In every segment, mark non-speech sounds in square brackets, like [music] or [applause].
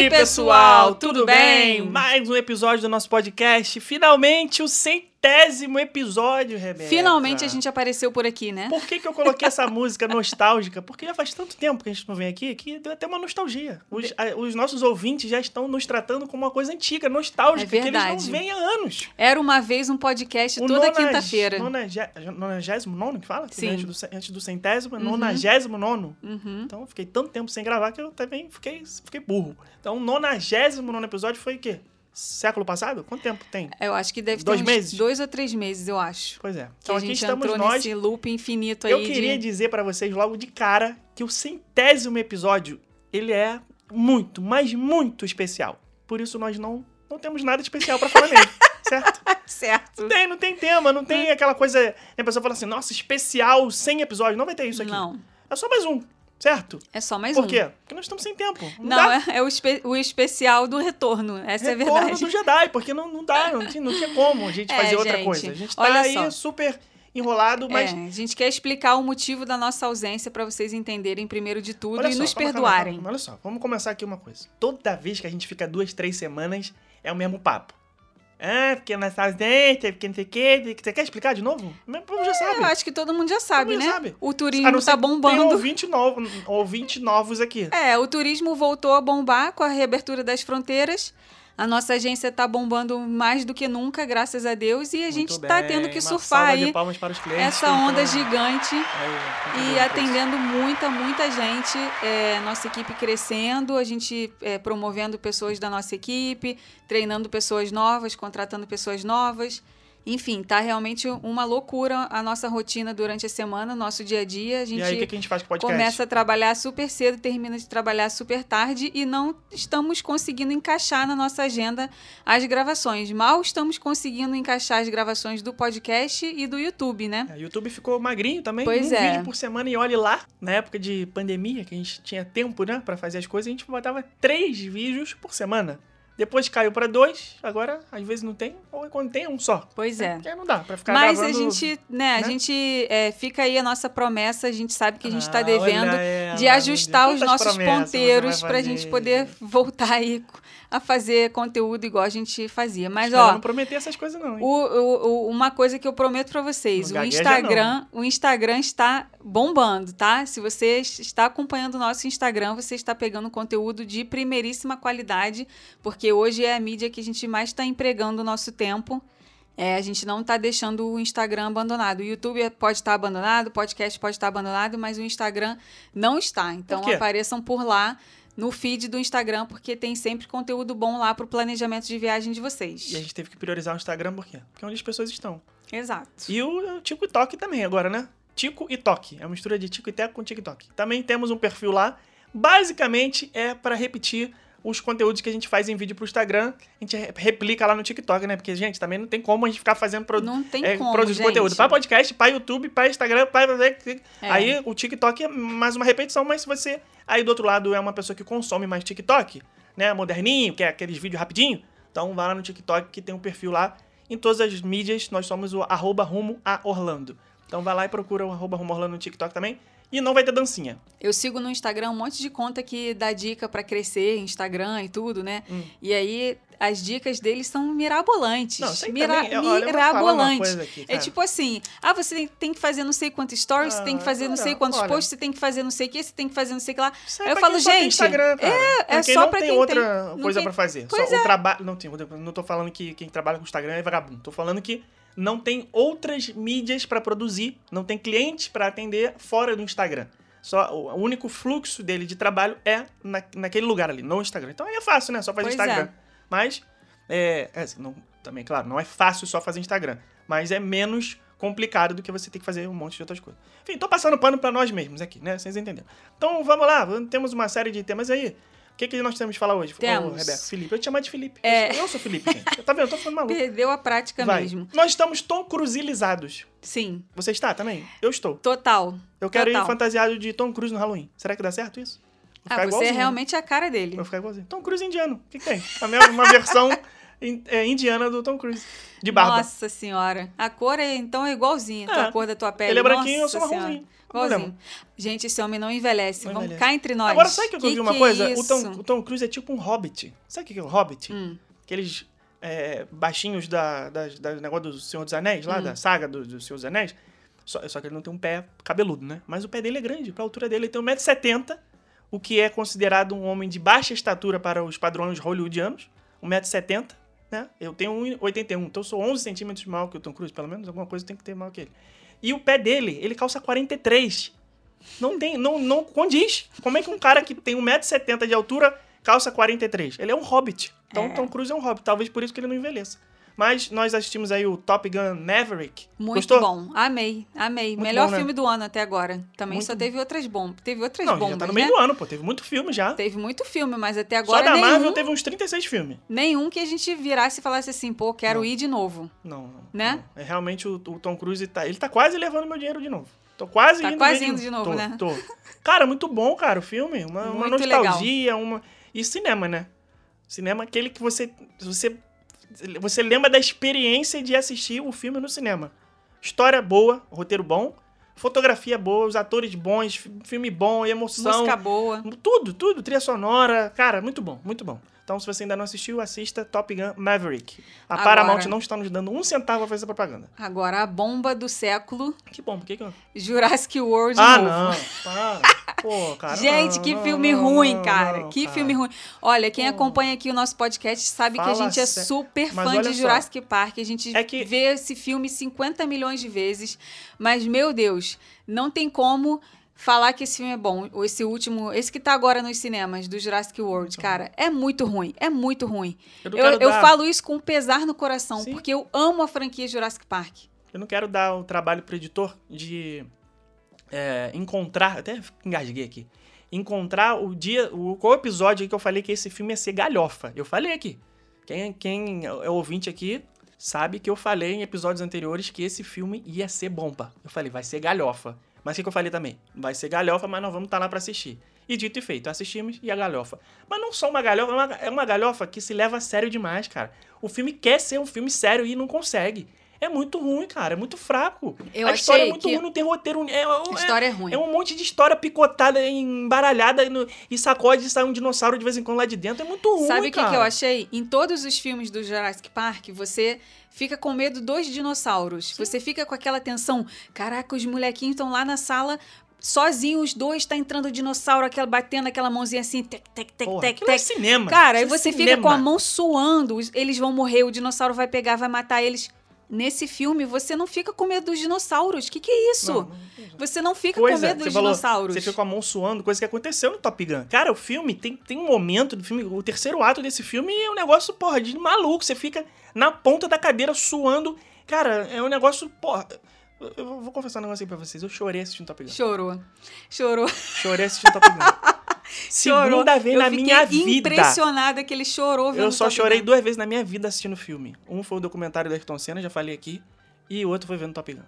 aí, pessoal, tudo bem? Mais um episódio do nosso podcast. Finalmente o centésimo episódio, Rebeca. Finalmente a gente apareceu por aqui, né? Por que, que eu coloquei essa [laughs] música nostálgica? Porque já faz tanto tempo que a gente não vem aqui que deu até uma nostalgia. Os, a- os nossos ouvintes já estão nos tratando como uma coisa antiga, nostálgica, É que eles não vêm há anos. Era uma vez um podcast O toda quinta-feira. nonagé- Nonagésimo nono que fala? Sim. Antes do, antes do centésimo, é Uhum. nonagésimo nono. Uhum. Então eu fiquei tanto tempo sem gravar que eu também fiquei, fiquei burro. Então o nonagésimo nono episódio foi o quê? Século passado? Quanto tempo tem? Eu acho que deve Dois ter meses? dois ou três meses, eu acho. Pois é. Então aqui estamos entrou nós. nesse loop infinito aí Eu queria de... dizer pra vocês logo de cara que o centésimo episódio, ele é muito, mas muito especial. Por isso nós não, não temos nada especial pra falar nele, [laughs] certo? Certo. Não tem, não tem tema, não tem aquela coisa... né, A pessoa fala assim, nossa, especial, 100 episódios. Não vai ter isso aqui. Não, É só mais um, certo? é só mais Por um. quê? Porque nós estamos sem tempo. Não, dá. é, é o, espe- o especial do retorno. Essa é a Retorno verdade. do Jedi, porque não, não dá, [laughs] não tinha, não tinha como a gente É, fazer outra gente, coisa. A gente tá olha aí só. super enrolado, mas... É, a gente quer explicar o motivo da nossa ausência pra vocês entenderem primeiro de tudo Olha e só, nos calma, calma, perdoarem. calma, olha só, vamos começar aqui uma coisa. Toda vez que a gente fica duas, três semanas, é o mesmo papo. Ah, porque nessa ausência, porque não sei o quê. Você quer explicar de novo? O povo já sabe. Eu acho que todo mundo já sabe, mundo né? já sabe. O turismo não ser tá que Tem bombando. ouvinte novo, ouvinte novos aqui. É, o turismo voltou a bombar com a reabertura das fronteiras. A nossa agência tá bombando mais do que nunca, graças a Deus, e a gente Muito tá bem, tendo que surfar aí essa que onda estão- gigante muito e atendendo muita, muita gente. É, nossa equipe crescendo, a gente é, promovendo pessoas da nossa equipe, treinando pessoas novas, contratando pessoas novas. Enfim, tá realmente uma loucura a nossa rotina durante a semana, o nosso dia a dia. A gente E aí, o que que a gente faz com o podcast? começa a trabalhar super cedo, termina de trabalhar super tarde e não estamos conseguindo encaixar na nossa agenda as gravações. Mal estamos conseguindo encaixar as gravações do podcast e do YouTube, né? É, O YouTube ficou magrinho também. Pois um é. vídeo por semana e olhe lá. Na época de pandemia, que a gente tinha tempo, né, pra fazer as coisas, a gente botava três vídeos por semana. Depois caiu pra dois, agora às vezes não tem, ou quando tem é um só. Pois é. Porque não dá pra ficar Mas a gravando... gente, né, a né? gente é, fica aí a nossa promessa, a gente sabe que a gente está Ah, devendo de ajustar os nossos ponteiros vai pra gente poder voltar aí a fazer conteúdo igual a gente fazia. Mas, Espero ó, não prometer essas coisas não, hein? O- o- uma coisa que eu prometo pra vocês, o Instagram, o Instagram está bombando, tá? Se você está acompanhando o nosso Instagram, você está pegando conteúdo de primeiríssima qualidade, porque hoje é a mídia que a gente mais está empregando o nosso tempo. É, a gente não está deixando o Instagram abandonado. O YouTube pode estar abandonado, o podcast pode estar abandonado, mas o Instagram não está. Então quê? apareçam por lá no feed do Instagram, porque tem sempre conteúdo bom lá para o planejamento de viagem de vocês. E a gente teve que priorizar o Instagram por quê? Porque é onde as pessoas estão. Exato. E o, Tico e Toque também agora, né? Tico e Toque. É uma mistura de Tico e Teco com TikTok. Também temos um perfil lá. Basicamente é para repetir os conteúdos que a gente faz em vídeo pro Instagram. A gente re- replica lá no TikTok, né? Porque, gente, também não tem como a gente ficar fazendo produ Não tem é, como, produzir gente. conteúdo para podcast, para YouTube, para Instagram, para. É. Aí o TikTok é mais uma repetição, mas se você aí do outro lado é uma pessoa que consome mais TikTok, né? Moderninho, que é aqueles vídeos rapidinho, então vá lá no TikTok que tem um perfil lá. Em todas as mídias, nós somos o arroba rumo a Orlando. Então vai lá e procura o arroba rumo a Orlando no TikTok também. E não vai ter dancinha. Eu sigo no Instagram um monte de conta que dá dica pra crescer, Instagram e tudo, né? Hum. E aí as dicas deles são mirabolantes. Não, Mira- também, olha, eu uma mirabolantes. aqui, É tipo assim, ah, você tem, que fazer não sei quantos stories, você tem que Ah, fazer não sei olha, quantos olha. posts, você tem que fazer não sei o que, você tem que fazer não sei o que lá. Isso é eu falo, só gente, Instagram, cara. é quem só tem quem outra tem- coisa pra fazer. Só Pois o é. trabalho. Não, tem, não tô falando que quem trabalha com Instagram é vagabundo. Tô falando que não tem outras mídias pra produzir, não tem clientes pra atender fora do Instagram. Só o único fluxo dele de trabalho é na, naquele lugar ali, no Instagram. Então aí é fácil, né? Só fazer Pois Instagram. é. Mas, é, é assim, não, também, claro, não é fácil só fazer Instagram. Mas é menos complicado do que você ter que fazer um monte de outras coisas. Enfim, tô passando pano pra nós mesmos aqui, né? Vocês entenderam. Então vamos lá, temos uma série de temas aí. O que, que nós temos de falar hoje? Temos. Ô, Rebeca, Felipe. Eu te chamar de Felipe. É. Eu sou Felipe, gente. Tá vendo? Eu tô ficando maluco. Perdeu a prática Vai. mesmo. Nós estamos tom cruzilizados. Sim, Você está também? Eu estou. total. Eu quero Total. ir fantasiado de Tom Cruise no Halloween. Será que dá certo isso? Vou Ah, você é realmente a cara dele. Vou ficar igualzinho. Tom Cruise indiano. O que, que tem? A minha, uma versão in- é, indiana do Tom Cruise. De barba. Nossa senhora. A cor é, então, é igualzinha. É. A cor da tua pele. Ele é branquinho, eu Nossa sou Senhora. Igualzinho. Gente, esse homem não envelhece. Não Vamos envelhece. cá entre nós. Agora, sabe que eu vi uma que coisa? É o? Tom, o Tom Cruise é tipo um hobbit. Sabe o que é um hobbit? Hum. Aqueles é, baixinhos da, da, da negócio do Senhor dos Anéis, lá, Hum. da saga do, do Senhor dos Anéis. Só, só que ele não tem um pé cabeludo, né? Mas o pé dele é grande, pra altura dele. Ele tem 1,70m, o que é considerado um homem de baixa estatura para os padrões hollywoodianos. 1,70m, né? Eu tenho 1,81m, então eu sou 11 centímetros maior que o Tom Cruise, pelo menos. Alguma coisa tem que ter maior que ele. E o pé dele, ele calça 43. Não tem, não, não condiz. Como é que um cara que tem 1,70m de altura calça 43? Ele é um hobbit. Então É. Tom Cruise é um hobbit. Talvez por isso que ele não envelheça. Mas nós assistimos aí o Top Gun Maverick. Muito Gostou? bom. Amei, amei. Muito Melhor bom, né? filme do ano até agora. Também Muito só teve outras bombas. Teve outras Não, bombas, já tá no né? meio do ano, pô. Teve muito filme já. Teve muito filme, mas até Só agora da nenhum, Marvel teve uns 36 filmes. nenhum que a gente virasse e falasse assim, pô, quero Não. ir de novo. Não, não. Né? não. É realmente o, o Tom Cruise tá. Ele tá quase levando meu dinheiro de novo. Tô quase Tá indo. quase ver indo de novo, Tô, né? Tô. Cara, muito bom, cara, o filme. Uma, uma nostalgia, uma. E cinema, né? Cinema aquele que você. Você, você lembra da experiência de assistir o filme no cinema. História boa, roteiro bom, fotografia boa, os atores bons, fi- filme bom, emoção. Música boa. Tudo, tudo, trilha sonora. Cara, muito bom, muito bom. Então, se você ainda não assistiu, assista Top Gun Maverick. A Agora- Paramount não está nos dando um centavo pra fazer propaganda. Agora, a bomba do século, Que bom, por que que eu... Jurassic World Ah, novo. não, para. [laughs] Pô, cara. Gente, não, que não, filme não, ruim, cara. que cara. filme ruim. Olha, quem Pô. acompanha aqui o nosso podcast sabe que a Fala gente é sé- super Mas fã de só. Jurassic Park. A gente É que- vê esse filme 50 milhões de vezes. Mas, meu Deus, não tem como falar que esse filme é bom. Ou Esse último, esse que tá agora nos cinemas, do Jurassic World, cara, é muito ruim. É muito ruim. Eu Eu, eu dar- falo isso com pesar no coração, Sim. porque eu amo a franquia Jurassic Park. Eu não quero dar o trabalho pro editor de é, encontrar. Até engasguei aqui. Encontrar o dia. O, qual episódio que eu falei que esse filme ia ser galhofa? Eu falei aqui. Quem, quem é ouvinte aqui sabe que eu falei em episódios anteriores que esse filme ia ser bomba. Eu falei, vai ser galhofa. Mas o que, que eu falei também? Vai ser galhofa, mas nós vamos estar lá pra assistir. E dito e feito, assistimos e a galhofa. Mas não só uma galhofa, é uma, é uma galhofa que se leva a sério demais, cara. O filme quer ser um filme sério e não consegue. É muito ruim, cara. É muito fraco. Eu a história é muito ruim, não tem roteiro. É, é- A história é ruim. é um monte de história picotada, embaralhada e, no- e sacode e sai um dinossauro de vez em quando lá de dentro. É muito ruim, Sabe o que, que eu achei? Em todos os filmes do Jurassic Park, você fica com medo dos dinossauros. Você fica com aquela tensão. Caraca, os molequinhos estão lá na sala. Sozinhos, os dois, tá entrando o dinossauro, aquela, batendo aquela mãozinha assim, tec, tec, tec, Porra, tec, é tec. cinema. Cara, aí é você fica com a mão suando, eles vão morrer, o dinossauro vai pegar, vai matar eles. Nesse filme, você não fica com medo dos dinossauros. O que, que é isso? Não, não- Você não fica Coisa, com medo você dos falou, dinossauros. Você fica com a mão suando, coisa que aconteceu no Top Gun. Cara, o filme tem, tem um momento do filme, o terceiro ato desse filme é um negócio, porra, de maluco. Você fica na ponta da cadeira suando. Cara, é um negócio, porra. eu- Eu vou confessar um negócio aí pra vocês. Eu chorei assistindo Top Gun. Chorou. Chorou. Chorei assistindo Top Gun. [laughs] Segunda vez Eu na minha vida. impressionada que ele chorou vendo Eu só Top chorei Gun. duas vezes na minha vida assistindo o filme. Um foi o documentário do Ayrton Senna, já falei aqui. E o outro foi vendo Top Gun.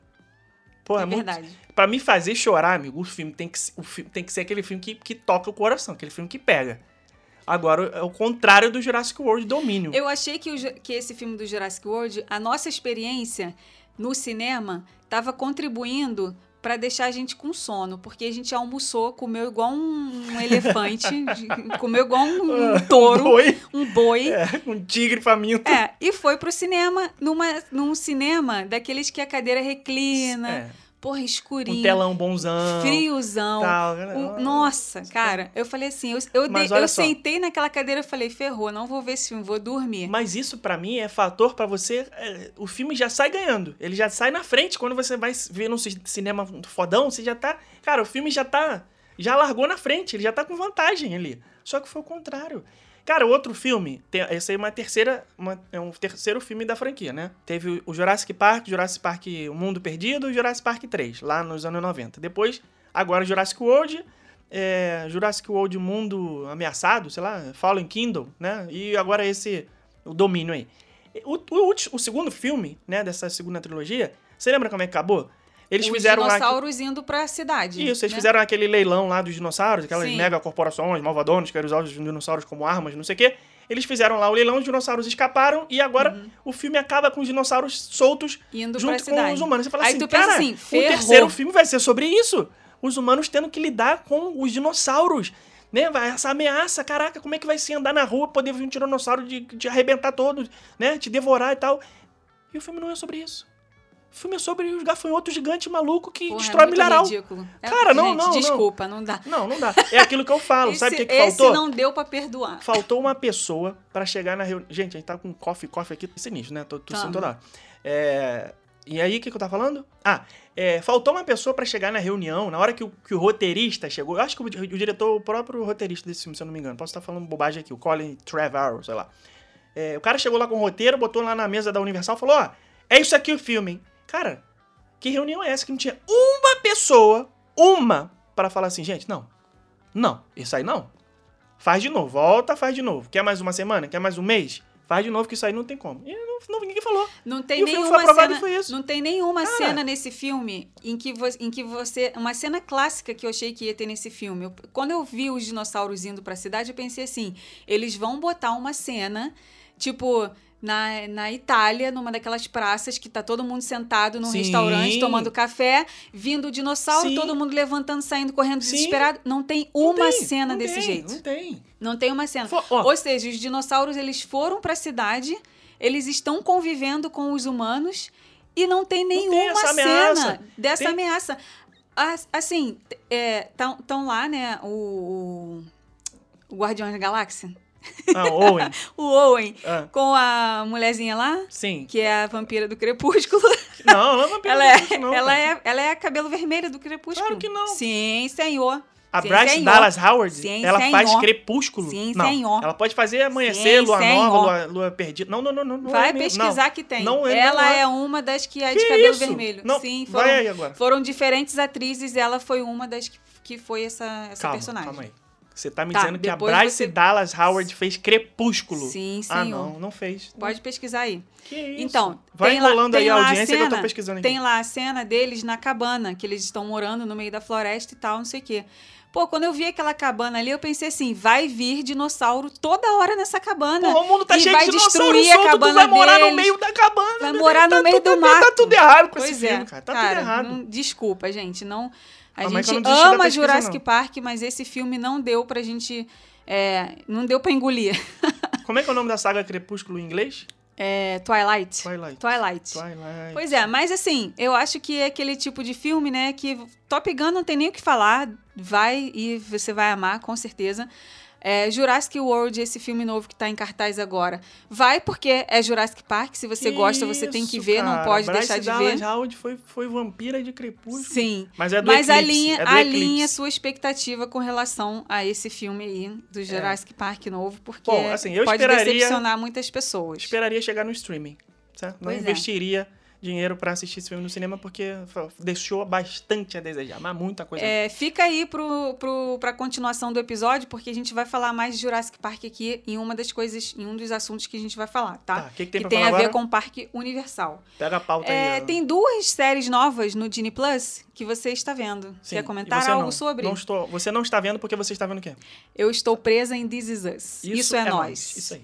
Pô, é, É muito, verdade. Pra me fazer chorar, amigo, o filme tem que, ser- o filme tem que ser aquele filme que, que toca o coração, aquele filme que pega. Agora, é o contrário do Jurassic World Domínio. Eu achei que, o que esse filme do Jurassic World, a nossa experiência no cinema, estava contribuindo para deixar a gente com sono, porque a gente almoçou, comeu igual um elefante, [laughs] de- comeu igual um, touro, Boi, um boi. é, um tigre faminto. É, e foi pro cinema, numa, num cinema daqueles que a cadeira reclina, É, porra, escurinho, um telão bonzão. friozão. Tal. Um- nossa, cara, eu falei assim, eu, eu, eu sentei naquela cadeira e falei, ferrou, não vou ver esse filme, vou dormir. Mas isso pra mim é fator pra você. é, o filme já sai ganhando. Ele já sai na frente. Quando você vai ver num ci- cinema fodão, você já tá. Cara, o filme já tá. Já largou na frente. Ele já tá com vantagem ali. Só que foi o contrário. Cara, outro filme. Tem, esse aí é uma terceira. uma- é um terceiro filme da franquia, né? Teve o Jurassic Park, Jurassic Park O Mundo Perdido e Jurassic Park 3, lá nos anos 90. Depois, agora Jurassic World. é, Jurassic World Mundo Ameaçado, sei lá, Fallen Kingdom, né? E agora esse, o Domínio aí. O, o, o segundo filme, né, dessa segunda trilogia, você lembra como é que acabou? Eles Os fizeram lá. dinossauros indo pra cidade. Isso, eles né? fizeram aquele leilão lá dos dinossauros, aquelas Sim. mega corporações, malvadonos, que querem usar os dinossauros como armas, não sei o quê. Eles fizeram lá o leilão, os dinossauros escaparam e agora Uhum. o filme acaba com os dinossauros soltos Indo junto com os humanos. Você fala Aí assim, cara, assim, o ferrou. terceiro filme vai ser sobre isso. Os humanos tendo que lidar com os dinossauros. Né? Vai- Essa ameaça, caraca, como é que vai ser andar na rua, poder vir um tiranossauro de, de arrebentar todos, né? Te devorar e tal. E o filme não é sobre isso. O filme é sobre os gafanhotos gigantes malucos que Porra, destrói é milharal. ridículo. É- Cara, não, gente, não, não. Desculpa, não, dá. Não, não dá. É aquilo que eu falo. [laughs] Sabe o que, que esse faltou? não deu pra perdoar. Faltou uma pessoa pra chegar na reunião. Gente, a gente tá com coffee, coffee aqui sinistro, né? Tô tossindo toda hora. É... E aí, o que, que eu tava falando? Ah, é, faltou uma pessoa pra chegar na reunião, na hora que o, que o roteirista chegou. Eu acho que o, o diretor, o próprio roteirista desse filme, se eu não me engano. Posso estar falando bobagem aqui, o Colin Trevorrow, sei lá. É, o cara chegou lá com o roteiro, botou lá na mesa da Universal e falou: Ó, é isso aqui o filme, hein? Cara, que reunião é essa que não tinha uma pessoa, uma, pra falar assim, gente, não, não, isso aí não. Faz de novo, volta, faz de novo. Quer mais uma semana? Quer mais um mês? Faz de novo, que isso aí não tem como. E não, não- ninguém falou. Não tem E o filme nenhuma foi aprovado cena, e foi isso. não tem nenhuma Cara. cena nesse filme em que, vo, em que você, uma cena clássica que eu achei que ia ter nesse filme. Eu- quando eu vi os dinossauros indo pra cidade, eu pensei assim, eles vão botar uma cena, tipo, na, na Itália, numa daquelas praças que tá todo mundo sentado num Sim. restaurante tomando café, vindo o dinossauro, Sim. todo mundo levantando, saindo, correndo Sim. desesperado. Não tem Não uma tem, cena não desse tem, jeito. Não tem. Não tem uma cena. Fo- ó, Ou seja, os dinossauros eles foram para a cidade, eles estão convivendo com os humanos e não tem tem nenhuma essa ameaça. cena dessa Tem- ameaça. As- Assim, estão lá, né, o, o Guardião da Galáxia, ah, Owen. [laughs] o Owen, Ah, com a mulherzinha lá, sim. que é a vampira do Crepúsculo. [laughs] Não, ela não é ela, é, vampiro, não, ela, é, ela é a cabelo vermelho do Crepúsculo. Claro que não. Sim, senhor. A Sim, Bryce senhor. Dallas Howard, Sim, ela faz senhor. crepúsculo. Sim, não, senhor. ela pode fazer amanhecer, Sim, lua senhor. nova, lua, lua perdida. Não, não, não, não. não Vai é pesquisar não. que tem. Não é- ela é. é uma das que é de Que cabelo isso? vermelho. Não, Sim, vai foram, aí agora. foram diferentes atrizes. Ela foi uma das que, que foi essa, essa Calma, personagem. calma aí. Você tá me Tá, dizendo que a Bryce você- Dallas Howard fez crepúsculo. Sim, Ah, senhor. não, não fez. Pode pesquisar aí. Que isso? Então, vai lá- enrolando aí a lá a audiência que eu tô cena- pesquisando aqui. Tem lá a cena deles na cabana, que eles estão morando no meio da floresta e tal, não sei o quê. Pô, quando eu vi aquela cabana ali, eu pensei assim, vai vir dinossauro toda hora nessa cabana. Pô, o mundo tá e cheio vai de dinossauro destruir a solto, tu cabana vai morar no deles. meio da cabana. Vai morar no meio tudo, do mato. Tá tudo errado com Pois esse é, filme, cara. Tá cara, tudo errado. não- desculpa, gente. Não, a gente ama Jurassic não. Park, mas esse filme não deu pra gente. é, não deu pra engolir. [laughs] Como é que é o nome da saga Crepúsculo em inglês? É, Twilight. Twilight. Twilight. Twilight. Pois é, mas assim, eu acho que é aquele tipo de filme, né, que Top Gun não tem nem o que falar, vai e você vai amar, com certeza. É, Jurassic World, esse filme novo que tá em cartaz agora, vai porque é Jurassic Park, se você Que gosta, você tem que ver, não cara. pode Bryce deixar de Dallas ver. Howard foi, foi vampira de Crepúsculo. Sim. Mas é do Mas Eclipse, alinha, é do alinha Eclipse. sua expectativa com relação a esse filme aí, do Jurassic Park novo, porque Bom, assim, eu pode decepcionar muitas pessoas. Esperaria chegar no streaming, certo? Não Pois é. Dinheiro pra assistir esse filme no cinema porque deixou bastante a desejar, mas muita coisa. É, fica aí pro, pro, pra continuação do episódio, porque a gente vai falar mais de Jurassic Park aqui em uma das coisas, em um dos assuntos que a gente vai falar, tá? Tá, que, que tem que tem a ver agora? com o Parque Universal. Pega a pauta É, aí. ó. tem duas séries novas no Disney Plus que você está vendo. Sim, Quer comentar algo não. sobre? Não estou, você não está vendo porque você está vendo o quê? Eu estou presa em This Is Us. Isso, é, nós. Isso aí.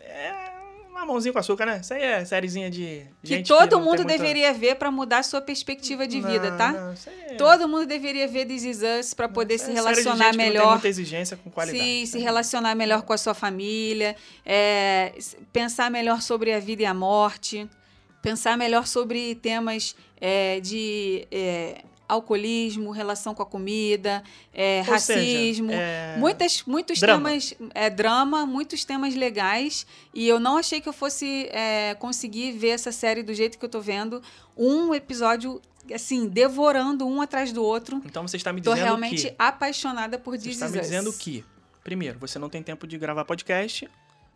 É uma mãozinha com açúcar, né? Isso aí é sériezinha de Que todo não tem mundo muita- deveria ver pra mudar sua perspectiva de vida, Não, tá? não, isso aí é- Todo mundo deveria ver This Is Us pra poder se é de gente relacionar que Não tem melhor muita exigência com qualidade. Se, se relacionar melhor com a sua família, é, pensar melhor sobre a vida e a morte, pensar melhor sobre temas é, de é, alcoolismo, relação com a comida, é, Ou seja, racismo. é, Muitas, muitos drama. temas, é, drama, muitos temas legais. E eu não achei que eu fosse é, conseguir ver essa série do jeito que eu tô vendo. Um episódio, assim, devorando um atrás do outro. Então você está me Tô dizendo realmente que... apaixonada por Você This está me dizendo que, primeiro, você não tem tempo de gravar podcast,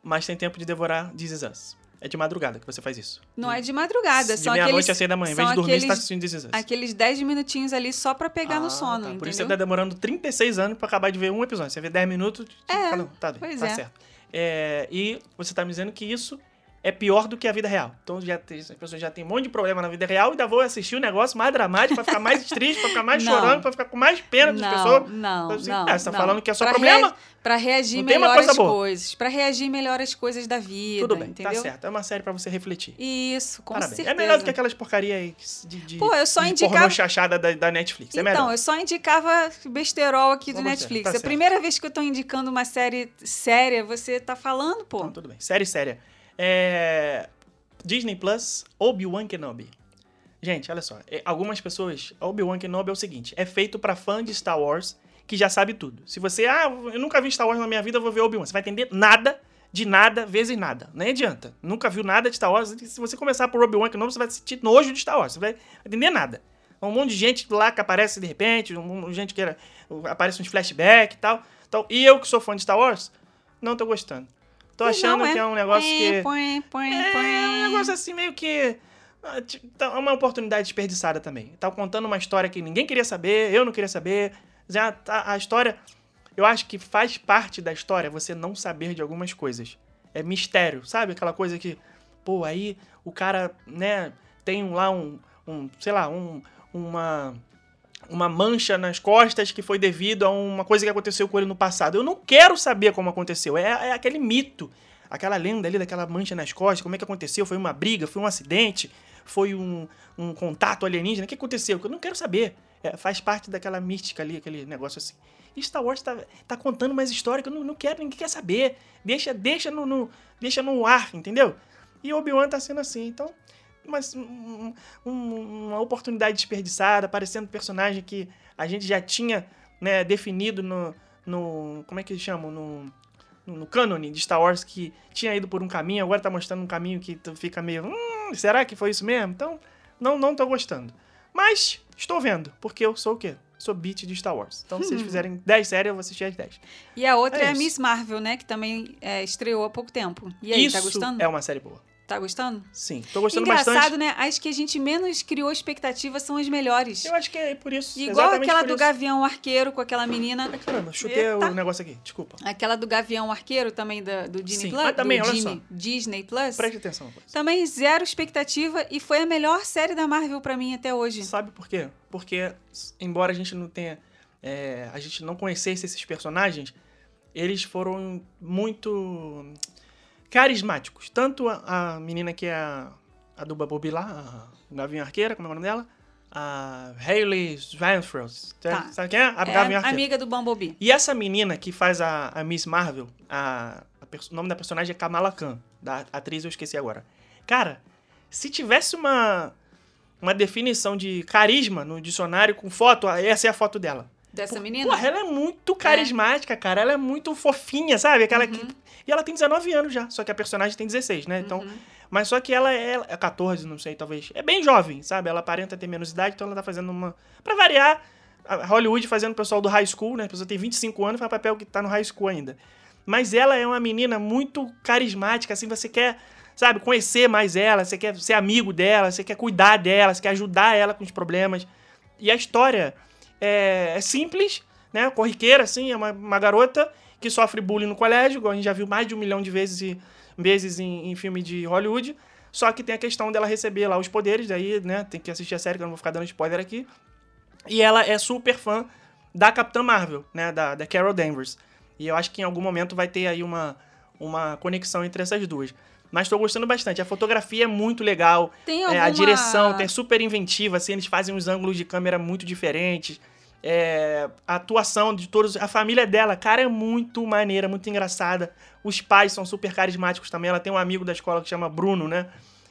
mas tem tempo de devorar This Is Us. É de madrugada que você faz isso. Não é de madrugada, De são meia-noite aqueles, às seis da manhã. Em vez de dormir, você tá aqueles- assistindo This Is Us. aqueles 10 minutinhos ali só pra pegar Ah, no sono, tá. Por isso você tá demorando 36 anos pra acabar de ver um episódio. Você vê 10 minutos, tipo, É, ah, não, tá, pois tá é. certo. É, e você tá me dizendo que isso é pior do que a vida real. Então já tem, as pessoas já têm um monte de problema na vida real e ainda vou assistir o um negócio mais dramático pra ficar mais [laughs] triste, pra ficar mais Não. chorando, pra ficar com mais pena das Não, pessoas. não, Então, assim, não. ah, você tá falando que é só Pra problema? rea- Pra reagir Não melhor coisa às boa. coisas. Pra reagir melhor às coisas da vida. Tudo bem, entendeu? tá certo. É uma série pra você refletir. Isso, com Parabéns. certeza. É melhor do que aquelas porcarias de, de, Pô, eu só de indicava- chachada da, da Netflix. é Então, melhor. eu só indicava besterol aqui do Vamos ver, Netflix. tá é a certo. primeira vez que eu tô indicando uma série séria, você tá falando, pô. Então, tudo bem. Série séria. É... Disney Plus, Obi-Wan Kenobi. Gente, olha só. é, Algumas pessoas... Obi-Wan Kenobi é o seguinte. É feito pra fã de Star Wars que já sabe tudo. Se você... Ah, eu nunca vi Star Wars na minha vida, eu vou ver Obi-Wan. Você vai entender nada de nada vezes nada. Nem adianta. Nunca viu nada de Star Wars. Se você começar por Obi-Wan Kenobi, você vai sentir nojo de Star Wars. Você vai entender nada. Um monte de gente lá que aparece de repente, um monte de gente que era, aparece uns flashbacks e tal. Então, e eu que sou fã de Star Wars, não tô gostando. Tô achando Não, que é um negócio que... Põe, põe, É põe. um negócio assim meio que. ah, tá, É uma oportunidade desperdiçada também. Tá contando uma história que ninguém queria saber, eu não queria saber. Já tá, a história. Eu acho que faz parte da história você não saber de algumas coisas. É mistério, sabe? Aquela coisa que, pô, aí o cara, né, tem lá um, um sei lá, um, uma, uma mancha nas costas que foi devido a uma coisa que aconteceu com ele no passado. Eu não quero saber como aconteceu. É, é aquele mito, aquela lenda ali daquela mancha nas costas, como é que aconteceu? Foi uma briga, foi um acidente, foi um, um contato alienígena? O que aconteceu? Eu não quero saber. É, faz parte daquela mística ali, aquele negócio assim. E StarArs tá, tá contando mais história que eu não, não quero, ninguém quer saber. Deixa, deixa, no, no- deixa no ar, entendeu? E Obi-Wan tá sendo assim, então mas um- um- uma oportunidade desperdiçada, aparecendo personagem que a gente já tinha né, definido no, no. Como é que eles chamam? No, no, no cânone de Star Wars, que tinha ido por um caminho, agora tá mostrando um caminho que tu fica meio. Hum, será que foi isso mesmo? Então, não, não tô gostando. Mas estou vendo, porque eu sou o quê? Sou beat de Star Wars. Então, se eles fizerem 10 séries, eu vou assistir as 10. E a outra É é, a. Miss Marvel, né? Que também é, estreou há pouco tempo. E aí, isso tá gostando? é uma série boa. Tá gostando? Sim, tô gostando Engraçado, bastante. né? As que a gente menos criou expectativa são as melhores. Eu acho que é por isso. Igual aquela do isso. Gavião Arqueiro com aquela menina. Ai, caramba, chutei Eita. o negócio aqui, desculpa. Aquela do Gavião Arqueiro também da, do Disney Sim, Plus. também, olha Disney, só. Disney Plus. Preste atenção. Também zero expectativa e foi a melhor série da Marvel pra mim até hoje. Sabe por quê? Porque, embora a gente não tenha. é, a gente não conhecesse esses personagens, eles foram muito carismáticos. Tanto a, a menina que é a, a do Bumblebee lá, a Gavinha Arqueira, como é o nome dela? A Hayley Swanfield. Tá. Sabe quem é? A É amiga do Bumblebee. E essa menina que faz a, a Miss Marvel, a, a o nome da personagem é Kamala Khan, da atriz eu esqueci agora. Cara, se tivesse uma, uma definição de carisma no dicionário com foto, essa é a foto dela. Dessa menina? Porra, ela é muito carismática, cara. Ela é muito fofinha, sabe? Aquela que... E ela tem 19 anos já, só que a personagem tem 16, né? Então, mas só que ela é, é 14, não sei, talvez. É bem jovem, sabe? Ela aparenta ter menos idade, então ela tá fazendo uma. Pra variar, Hollywood fazendo o pessoal do high school, né? A pessoa tem 25 anos, faz papel que tá no high school ainda. Mas ela é uma menina muito carismática, assim, você quer, sabe, conhecer mais ela, você quer ser amigo dela, você quer cuidar dela, você quer ajudar ela com os problemas. E a história é, é simples, né? Corriqueira, assim, é uma, uma garota que sofre bullying no colégio, igual a gente já viu mais de um milhão de vezes, vezes em, em filme de Hollywood. Só que tem a questão dela receber lá os poderes, daí, né? Tem que assistir a série, que eu não vou ficar dando spoiler aqui. E ela é super fã da Capitã Marvel, né? Da, da Carol Danvers. E eu acho que em algum momento vai ter aí uma, uma conexão entre essas duas. Mas tô gostando bastante. A fotografia é muito legal. Tem É, alguma... a direção tem super inventiva, assim, eles fazem uns ângulos de câmera muito diferentes. É, a atuação de todos, a família dela, cara, é muito maneira, muito engraçada. Os pais são super carismáticos também. Ela tem um amigo da escola que chama Bruno, né?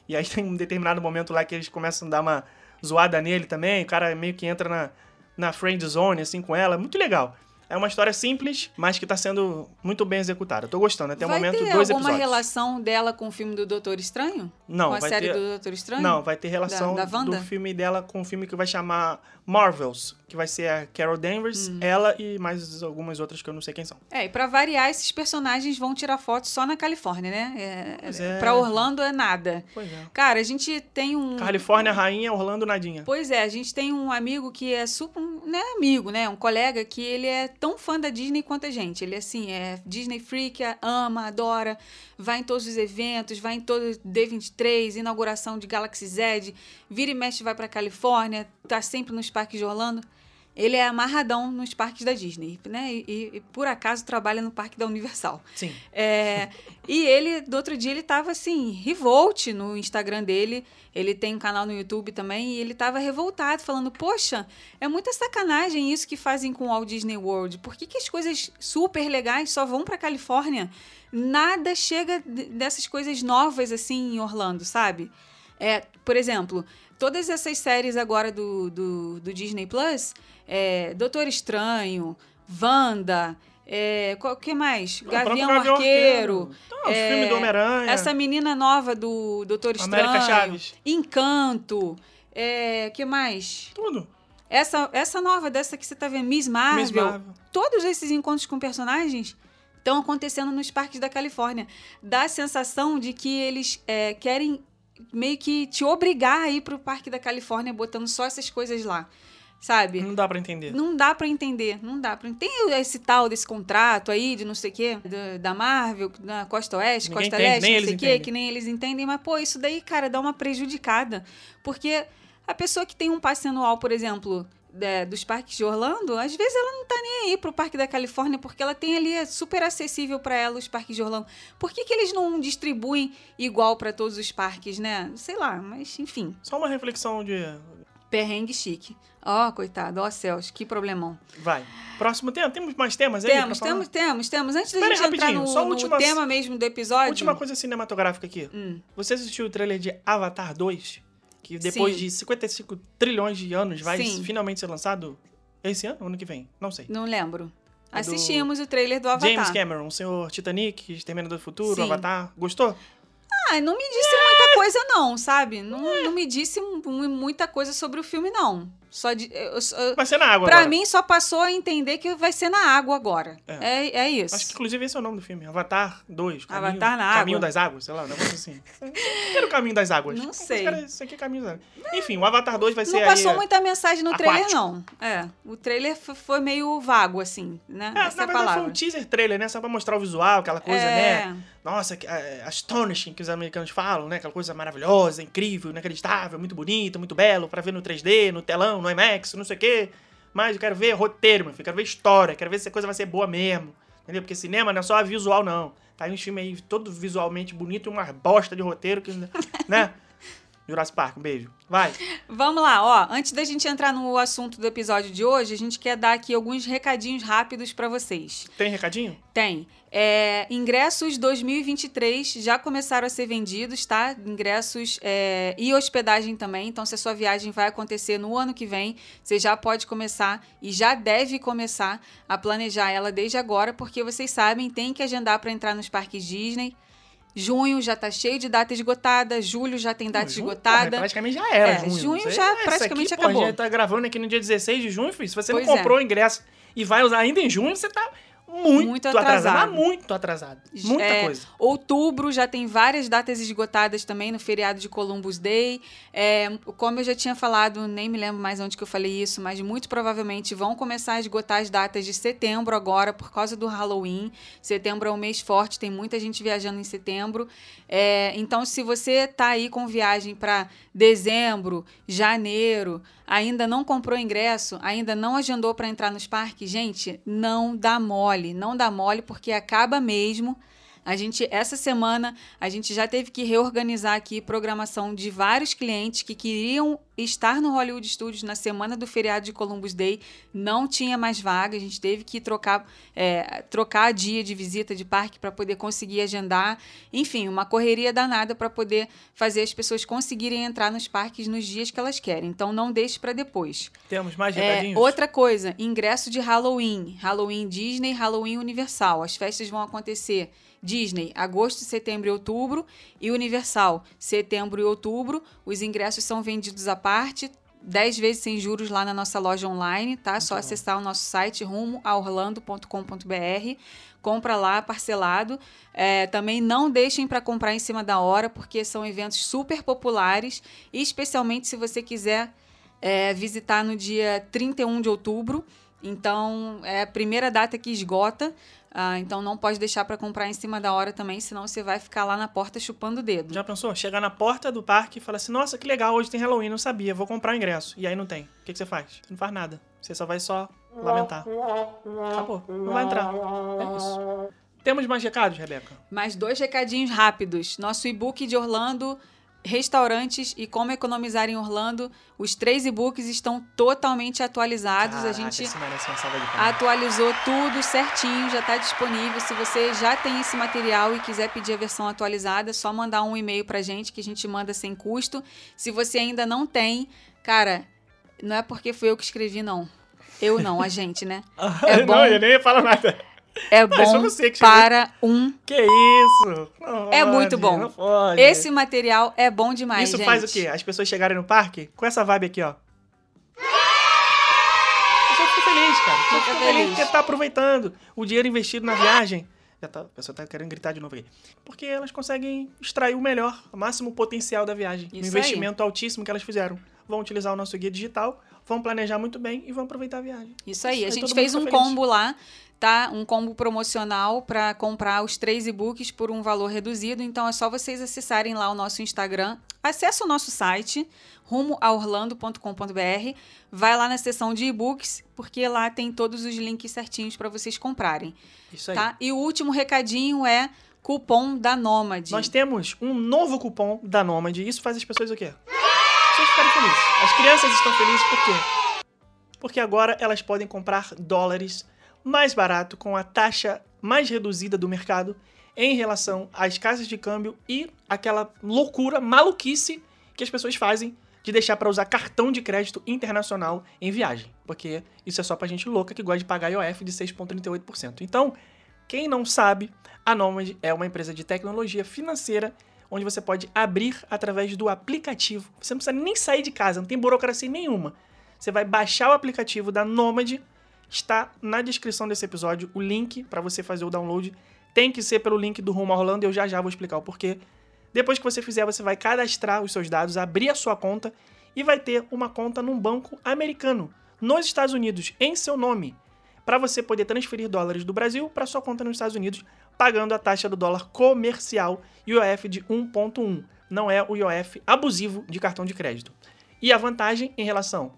E aí [laughs] tem um determinado momento lá que eles começam a dar uma zoada nele também. O cara meio que entra na, na friend zone, assim, com ela. Muito legal. É uma história simples, mas que tá sendo muito bem executada. Tô gostando. Até o vai momento, ter dois alguma episódios. relação dela com o filme do Doutor Estranho? Não, com a vai série ter... do Doutor Estranho? Não, vai ter relação Da- da do filme dela com o filme que vai chamar Marvels, que vai ser a Carol Danvers, Hum. ela e mais algumas outras que eu não sei quem são. É, e pra variar, esses personagens vão tirar fotos só na Califórnia, né? É, Pois é. Pra Orlando é nada. Pois é. Cara, a gente tem um. Califórnia, Rainha, Orlando, Nadinha. Pois é, a gente tem um amigo que é super. Não é amigo, né? Um colega que ele é tão fã da Disney quanto a gente. Ele, assim, é Disney freak, ama, adora, vai em todos os eventos, vai em todo D23, inauguração de Galaxy Z, vira e mexe, vai pra Califórnia, tá sempre nos parques de Orlando. Ele é amarradão nos parques da Disney, né? E, e, por acaso trabalha no parque da Universal. Sim. É, e ele, do outro dia, ele tava assim, revolt no Instagram dele. Ele tem um canal no YouTube também. E ele tava revoltado, falando: Poxa, é muita sacanagem isso que fazem com o Walt Disney World. Por que, que as coisas super legais só vão pra Califórnia? Nada chega dessas coisas novas assim em Orlando, sabe? É, por exemplo, todas essas séries agora do, do, do Disney Plus, é, Doutor Estranho, Wanda, é, qual que mais? Não, Gavião próprio Arqueiro. Então, os é, filmes do Homem-Aranha. Essa menina nova do Doutor Estranho. América Chaves. Encanto. É, que mais? Tudo. Essa, essa nova, dessa que você tá vendo, Miss Marvel. Miss Marvel. Todos esses encontros com personagens estão acontecendo nos parques da Califórnia. Dá a sensação de que eles é, querem meio que te obrigar a ir pro Parque da Califórnia botando só essas coisas lá. Sabe? Não dá pra entender. Não dá pra entender, não dá pra Tem esse tal desse contrato aí de não sei o quê, da, da Marvel, da Costa Oeste, Ninguém Costa entende, Leste, não sei o quê, que nem eles entendem, mas pô, isso daí, cara, dá uma prejudicada. Porque a pessoa que tem um passe anual, por exemplo, é, dos parques de Orlando, às vezes ela não tá nem aí pro Parque da Califórnia, porque ela tem ali, é super acessível pra ela os parques de Orlando. Por que, que eles não distribuem igual pra todos os parques, né? Sei lá, mas enfim. Só uma reflexão de. Perrengue chique. Ó, coitado, ó céus, que problemão. Vai. Próximo tema. Temos mais temas aí? Temos, temos, temos, temos. Antes da Pera gente entrar no, só no última- tema mesmo do episódio. Última coisa cinematográfica aqui. Hum, Você assistiu o trailer de Avatar 2? Que depois Sim. de 55 trilhões de anos vai Sim. finalmente ser lançado esse ano ou ano que vem? Não sei. não lembro. É do Assistimos o trailer do Avatar. James Cameron, o senhor Titanic, Exterminador do Futuro, Sim. Avatar. Gostou? Ah, não me disse muita coisa, não, sabe? Não, não me disse mu- muita coisa sobre o filme, não. Só de. eu- eu- Vai ser na água pra agora. mim, só passou a entender que vai ser na água agora. É, é, isso. Acho que inclusive esse é o nome do filme. Avatar 2. Caminho, Avatar na Caminho água. das Águas, sei lá, um negócio assim. Era o Caminho das Águas? Não Esse sei. cara- Isso aqui é Caminho das Águas. Enfim, o Avatar 2 vai Não ser passou aí... muita mensagem no trailer, aquático. não. É. O trailer foi meio vago, assim, né? É, Essa é na verdade palavra. foi um teaser trailer, né? Só pra mostrar o visual, aquela coisa, É. né? Nossa, que- é, astonishing que os americanos falam, né? Aquela coisa maravilhosa, incrível, inacreditável, muito bonito, muito belo, pra ver no 3D, no telão, no IMAX, não sei o quê. Mas eu quero ver roteiro, meu filho, quero ver história, quero ver se a coisa vai ser boa mesmo. Entendeu? Porque cinema não é só visual, não. Tá aí um filme aí todo visualmente bonito e uma bosta de roteiro que, né? [laughs] Jurassic Park, um beijo. Vai. [laughs] Vamos lá, ó. Antes da gente entrar no assunto do episódio de hoje, a gente quer dar aqui alguns recadinhos rápidos pra vocês. Tem recadinho? Tem. É, ingressos 2023 já começaram a ser vendidos, tá? Ingressos é, e hospedagem também. Então, se a sua viagem vai acontecer no ano que vem, você já pode começar e já deve começar a planejar ela desde agora, porque vocês sabem, tem que agendar para entrar nos parques Disney. Junho já tá cheio de data esgotada, julho já tem data Junho, esgotada. porra, praticamente já era, É, junho. junho já isso praticamente aqui, pô, acabou. A gente tá gravando aqui no dia 16 de junho, filho. Se você Pois não é. comprou o ingresso e vai usar ainda em junho, você tá muito, Muito atrasado. atrasado. Muito atrasado. Muita É, coisa. Outubro já tem várias datas esgotadas também no feriado de Columbus Day. É, como eu já tinha falado, nem me lembro mais onde que eu falei isso, mas muito provavelmente vão começar a esgotar as datas de setembro agora por causa do Halloween. Setembro é um mês forte, tem muita gente viajando em setembro. É, então, se você tá aí com viagem para dezembro, janeiro, ainda não comprou ingresso, ainda não agendou para entrar nos parques, gente, não dá mole, não dá mole porque acaba mesmo. A gente, essa semana, a gente já teve que reorganizar aqui programação de vários clientes que queriam estar no Hollywood Studios na semana do feriado de Columbus Day. Não tinha mais vaga, a gente teve que trocar, é, trocar dia de visita de parque para poder conseguir agendar. Enfim, uma correria danada para poder fazer as pessoas conseguirem entrar nos parques nos dias que elas querem. Então, não deixe para depois. Temos mais É, recadinhos? outra coisa, ingresso de Halloween. Halloween Disney, Halloween Universal. As festas vão acontecer Disney, agosto, setembro e outubro. E Universal, setembro e outubro. Os ingressos são vendidos à parte. 10 vezes sem juros lá na nossa loja online, tá? Só bom. acessar o nosso site rumo a orlando.com.br. Compra lá, parcelado. É, também não deixem para comprar em cima da hora, porque são eventos super populares. Especialmente se você quiser é, visitar no dia 31 de outubro. Então, é a primeira data que esgota. Ah, então não pode deixar para comprar em cima da hora também, senão você vai ficar lá na porta chupando o dedo. Já pensou? Chegar na porta do parque e falar assim: Nossa, que legal, hoje tem Halloween, não sabia, vou comprar o ingresso. E aí não tem. O que, que você faz? Você não faz nada. Você só vai só lamentar. Acabou. Não vai entrar. É isso. Temos mais recados, Rebeca? Mais dois recadinhos rápidos. Nosso e-book de Orlando restaurantes e como economizar em Orlando. Os três e-books estão totalmente atualizados. Caraca, a gente atualizou tudo certinho, já está disponível. Se você já tem esse material e quiser pedir a versão atualizada, é só mandar um e-mail pra gente que a gente manda sem custo. Se você ainda não tem, cara, não é porque fui eu que escrevi, não. Eu não, a gente, né? [laughs] É bom, Não, eu nem ia falar nada. É bom você que escreveu. para um. Que isso? Não É pode, muito bom. Esse material é bom demais, Isso gente. faz o quê? As pessoas chegarem no parque com essa vibe aqui, ó. A pessoa fica feliz, cara. A pessoa Fica fica feliz feliz. porque tá aproveitando o dinheiro investido na viagem. Já tá, a pessoa tá querendo gritar de novo aqui. Porque elas conseguem extrair o melhor, o máximo potencial da viagem. um Isso investimento altíssimo que elas fizeram. Vão utilizar o nosso guia digital, vão planejar muito bem e vão aproveitar a viagem. Isso aí, a Aí gente todo fez um feliz. combo lá, tá? Um combo promocional para comprar os três e-books por um valor reduzido. Então é só vocês acessarem lá o nosso Instagram. Acesse o nosso site, rumoaorlando.com.br. Vai lá na seção de e-books, porque lá tem todos os links certinhos para vocês comprarem, Isso aí. tá? E o último recadinho é cupom da Nômade. Nós temos um novo cupom da Nômade e isso faz as pessoas o quê? As pessoas ficarem felizes. As crianças estão felizes por quê? Porque agora elas podem comprar dólares mais barato com a taxa mais reduzida do mercado em relação às casas de câmbio e aquela loucura, maluquice que as pessoas fazem de deixar para usar cartão de crédito internacional em viagem. Porque isso é só pra gente louca que gosta de pagar IOF de 6,38%. Então, quem não sabe, a Nomad é uma empresa de tecnologia financeira onde você pode abrir através do aplicativo. Você não precisa nem sair de casa, não tem burocracia nenhuma. Você vai baixar o aplicativo da Nomad, está na descrição desse episódio o link para você fazer o download. Tem que ser pelo link do Rumo Orlando, eu já já vou explicar o porquê. Depois que você fizer, você vai cadastrar os seus dados, abrir a sua conta e vai ter uma conta num banco americano, nos Estados Unidos, em seu nome para você poder transferir dólares do Brasil para sua conta nos Estados Unidos, pagando a taxa do dólar comercial IOF de 1.1. Não é o IOF abusivo de cartão de crédito. E a vantagem em relação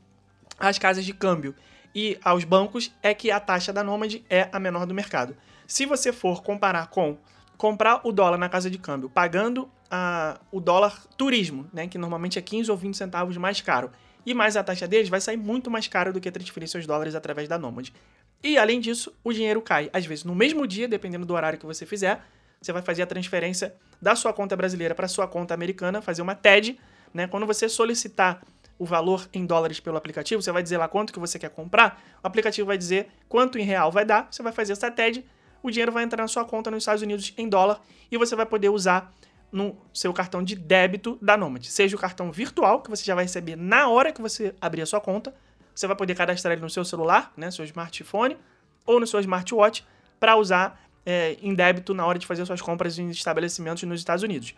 às casas de câmbio e aos bancos é que a taxa da Nômade é a menor do mercado. Se você for comparar com comprar o dólar na casa de câmbio pagando a- o dólar turismo, né, que normalmente é 15 ou 20 centavos mais caro, e mais a taxa deles, vai sair muito mais caro do que transferir seus dólares através da Nômade. E além disso, o dinheiro cai, às vezes no mesmo dia, dependendo do horário que você fizer, você vai fazer a transferência da sua conta brasileira para sua conta americana, fazer uma TED, né? Quando você solicitar o valor em dólares pelo aplicativo, você vai dizer lá quanto que você quer comprar, o aplicativo vai dizer quanto em real vai dar, você vai fazer essa TED, o dinheiro vai entrar na sua conta nos Estados Unidos em dólar e você vai poder usar no seu cartão de débito da Nomad, seja o cartão virtual que você já vai receber na hora que você abrir a sua conta, você vai poder cadastrar ele no seu celular, né, seu smartphone ou no seu smartwatch para usar é, em débito na hora de fazer suas compras em estabelecimentos nos Estados Unidos.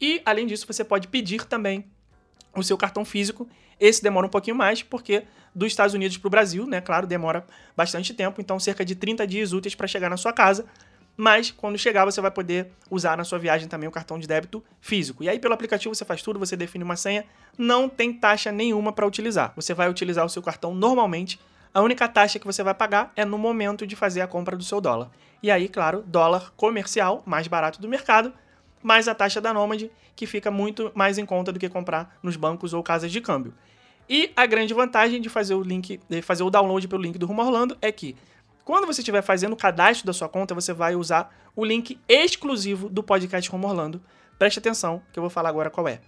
E além disso, você pode pedir também o seu cartão físico. Esse demora um pouquinho mais, porque dos Estados Unidos para o Brasil, né? Claro, demora bastante tempo, então cerca de 30 dias úteis para chegar na sua casa. Mas quando chegar, você vai poder usar na sua viagem também o cartão de débito físico. E aí, pelo aplicativo, você faz tudo, você define uma senha, não tem taxa nenhuma para utilizar. Você vai utilizar o seu cartão normalmente. A única taxa que você vai pagar é no momento de fazer a compra do seu dólar. E aí, claro, dólar comercial, mais barato do mercado, mais a taxa da Nômade, que fica muito mais em conta do que comprar nos bancos ou casas de câmbio. E a grande vantagem de fazer o link, de fazer o download pelo link do Rumo Orlando é que quando você estiver fazendo o cadastro da sua conta, você vai usar o link exclusivo do podcast Rumo Orlando. Preste atenção, que eu vou falar agora qual é.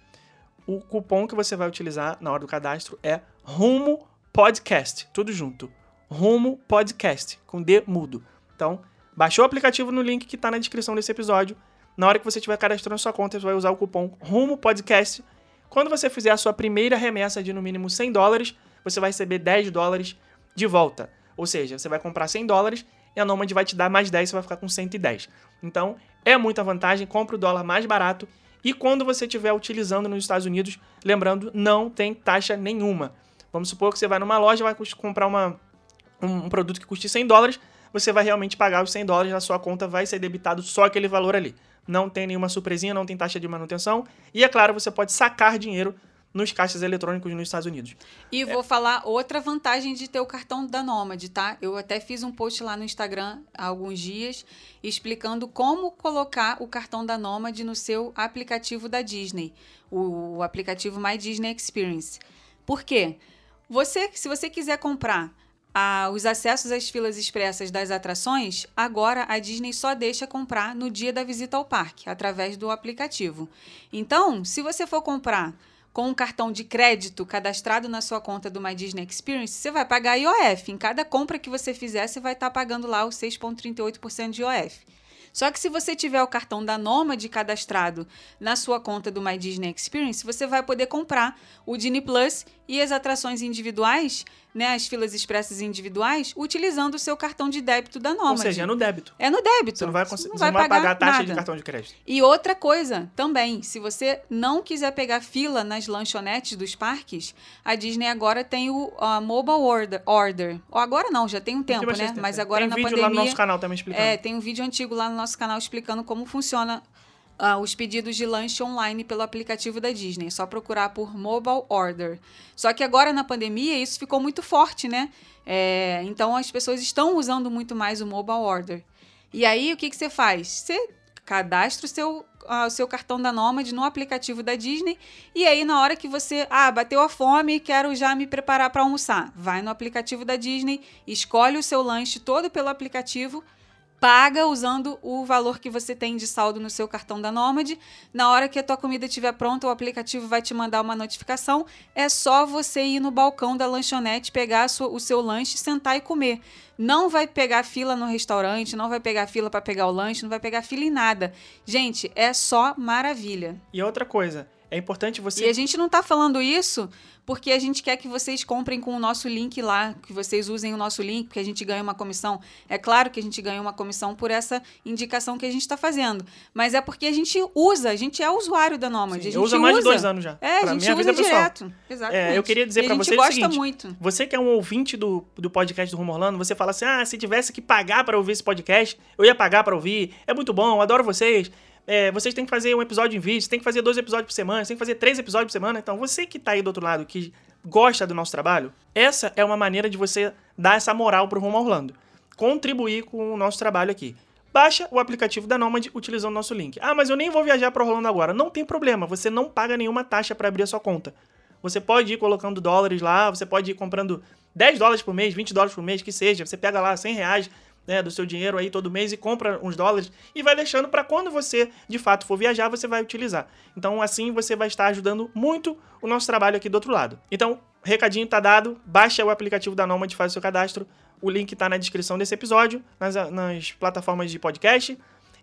O cupom que você vai utilizar na hora do cadastro é Rumo Podcast, tudo junto. Rumo Podcast, com D mudo. Então, baixou o aplicativo no link que está na descrição desse episódio. Na hora que você estiver cadastrando sua conta, você vai usar o cupom Rumo Podcast. Quando você fizer a sua primeira remessa de no mínimo 100 dólares, você vai receber 10 dólares de volta. Ou seja, você vai comprar 100 dólares e a Nomad vai te dar mais 10, você vai ficar com 110. Então, é muita vantagem, compra o dólar mais barato e quando você estiver utilizando nos Estados Unidos, lembrando, não tem taxa nenhuma. Vamos supor que você vai numa loja vai comprar uma, um, um produto que custe 100 dólares, você vai realmente pagar os 100 dólares, na sua conta vai ser debitado só aquele valor ali. Não tem nenhuma surpresinha, não tem taxa de manutenção. E é claro, você pode sacar dinheiro nos caixas eletrônicos nos Estados Unidos. E vou falar outra vantagem de ter o cartão da Nômade, tá? Eu até fiz um post lá no Instagram há alguns dias explicando como colocar o cartão da Nômade no seu aplicativo da Disney, o, o aplicativo My Disney Experience. Por quê? Você, se você quiser comprar ah, os acessos às filas expressas das atrações, agora a Disney só deixa comprar no dia da visita ao parque, através do aplicativo. Então, se você for comprar com um cartão de crédito cadastrado na sua conta do My Disney Experience, você vai pagar IOF. Em cada compra que você fizer, você vai estar pagando lá os 6,38% de IOF. Só que se você tiver o cartão da Nomad cadastrado na sua conta do My Disney Experience, você vai poder comprar o Disney Plus e as atrações individuais né, as filas expressas individuais utilizando o seu cartão de débito da Nomad. Ou seja, é no débito. É no débito. Você não vai, você não vai, pagar, pagar, a taxa nada. de cartão de crédito. E outra coisa também, se você não quiser pegar fila nas lanchonetes dos parques, a Disney agora tem o uh, Mobile Order. order. Ou agora não, já tem um tempo, né? Mas agora tem na vídeo pandemia... lá no nosso canal também explicando. É, tem um vídeo antigo lá no nosso canal explicando como funciona uh, os pedidos de lanche online pelo aplicativo da Disney. É só procurar por Mobile Order. Só que agora na pandemia isso ficou muito forte, né? É, então as pessoas estão usando muito mais o Mobile Order. E aí o que, que você faz? Você cadastra o seu, uh, o seu cartão da Nomad no aplicativo da Disney e aí na hora que você, ah, bateu a fome, quero já me preparar para almoçar, vai no aplicativo da Disney, escolhe o seu lanche todo pelo aplicativo paga usando o valor que você tem de saldo no seu cartão da Nômade. Na hora que a tua comida estiver pronta, o aplicativo vai te mandar uma notificação. É só você ir no balcão da lanchonete, pegar o seu lanche, sentar e comer. Não vai pegar fila no restaurante, não vai pegar fila para pegar o lanche, não vai pegar fila em nada. Gente, é só maravilha. E outra coisa, é importante você. E a gente não está falando isso porque a gente quer que vocês comprem com o nosso link lá, que vocês usem o nosso link, porque a gente ganha uma comissão. É claro que a gente ganha uma comissão por essa indicação que a gente está fazendo, mas é porque a gente usa, a gente é usuário da Nomad. Sim, a gente há mais de dois anos já. É, a gente usa direto. Exatamente. É, eu queria dizer para você o seguinte: muito. você que é um ouvinte do, do podcast do Rumo Orlando, você fala assim: ah, se tivesse que pagar para ouvir esse podcast, eu ia pagar para ouvir. É muito bom, adoro vocês é, vocês têm que fazer um episódio em vídeo, tem que fazer dois episódios por semana, tem que fazer três episódios por semana. Então, você que tá aí do outro lado, que gosta do nosso trabalho, essa é uma maneira de você dar essa moral pro Rumo Orlando. Contribuir com o nosso trabalho aqui. Baixa o aplicativo da Nomad utilizando o nosso link. Ah, mas eu nem vou viajar para Orlando agora. Não tem problema, você não paga nenhuma taxa para abrir a sua conta. Você pode ir colocando dólares lá, você pode ir comprando 10 dólares por mês, 20 dólares por mês, que seja. Você pega lá 100 reais, né, do seu dinheiro aí todo mês e compra uns dólares e vai deixando para quando você de fato for viajar, você vai utilizar. Então assim você vai estar ajudando muito o nosso trabalho aqui do outro lado. Então, recadinho tá dado, baixa o aplicativo da Nomad, faz o seu cadastro. O link tá na descrição desse episódio, nas, nas plataformas de podcast.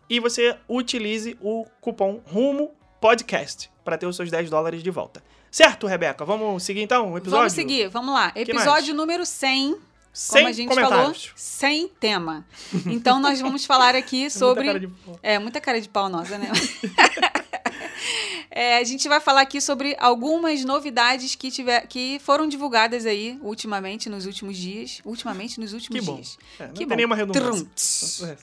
E você utilize o cupom RUMO PODCAST para ter os seus 10 dólares de volta. Certo, Rebeca? Vamos seguir então o episódio? Vamos seguir, vamos lá. Episódio número 100 sem como a gente falou, sem tema. Então nós vamos falar aqui [laughs] sobre. muita cara de pau. É, muita cara de pau nossa, né? [laughs] é, a gente vai falar aqui sobre algumas novidades que, tiver, que foram divulgadas aí ultimamente, nos últimos dias. Ultimamente, nos últimos que bom. dias. É, não que tem bom. nenhuma redundância.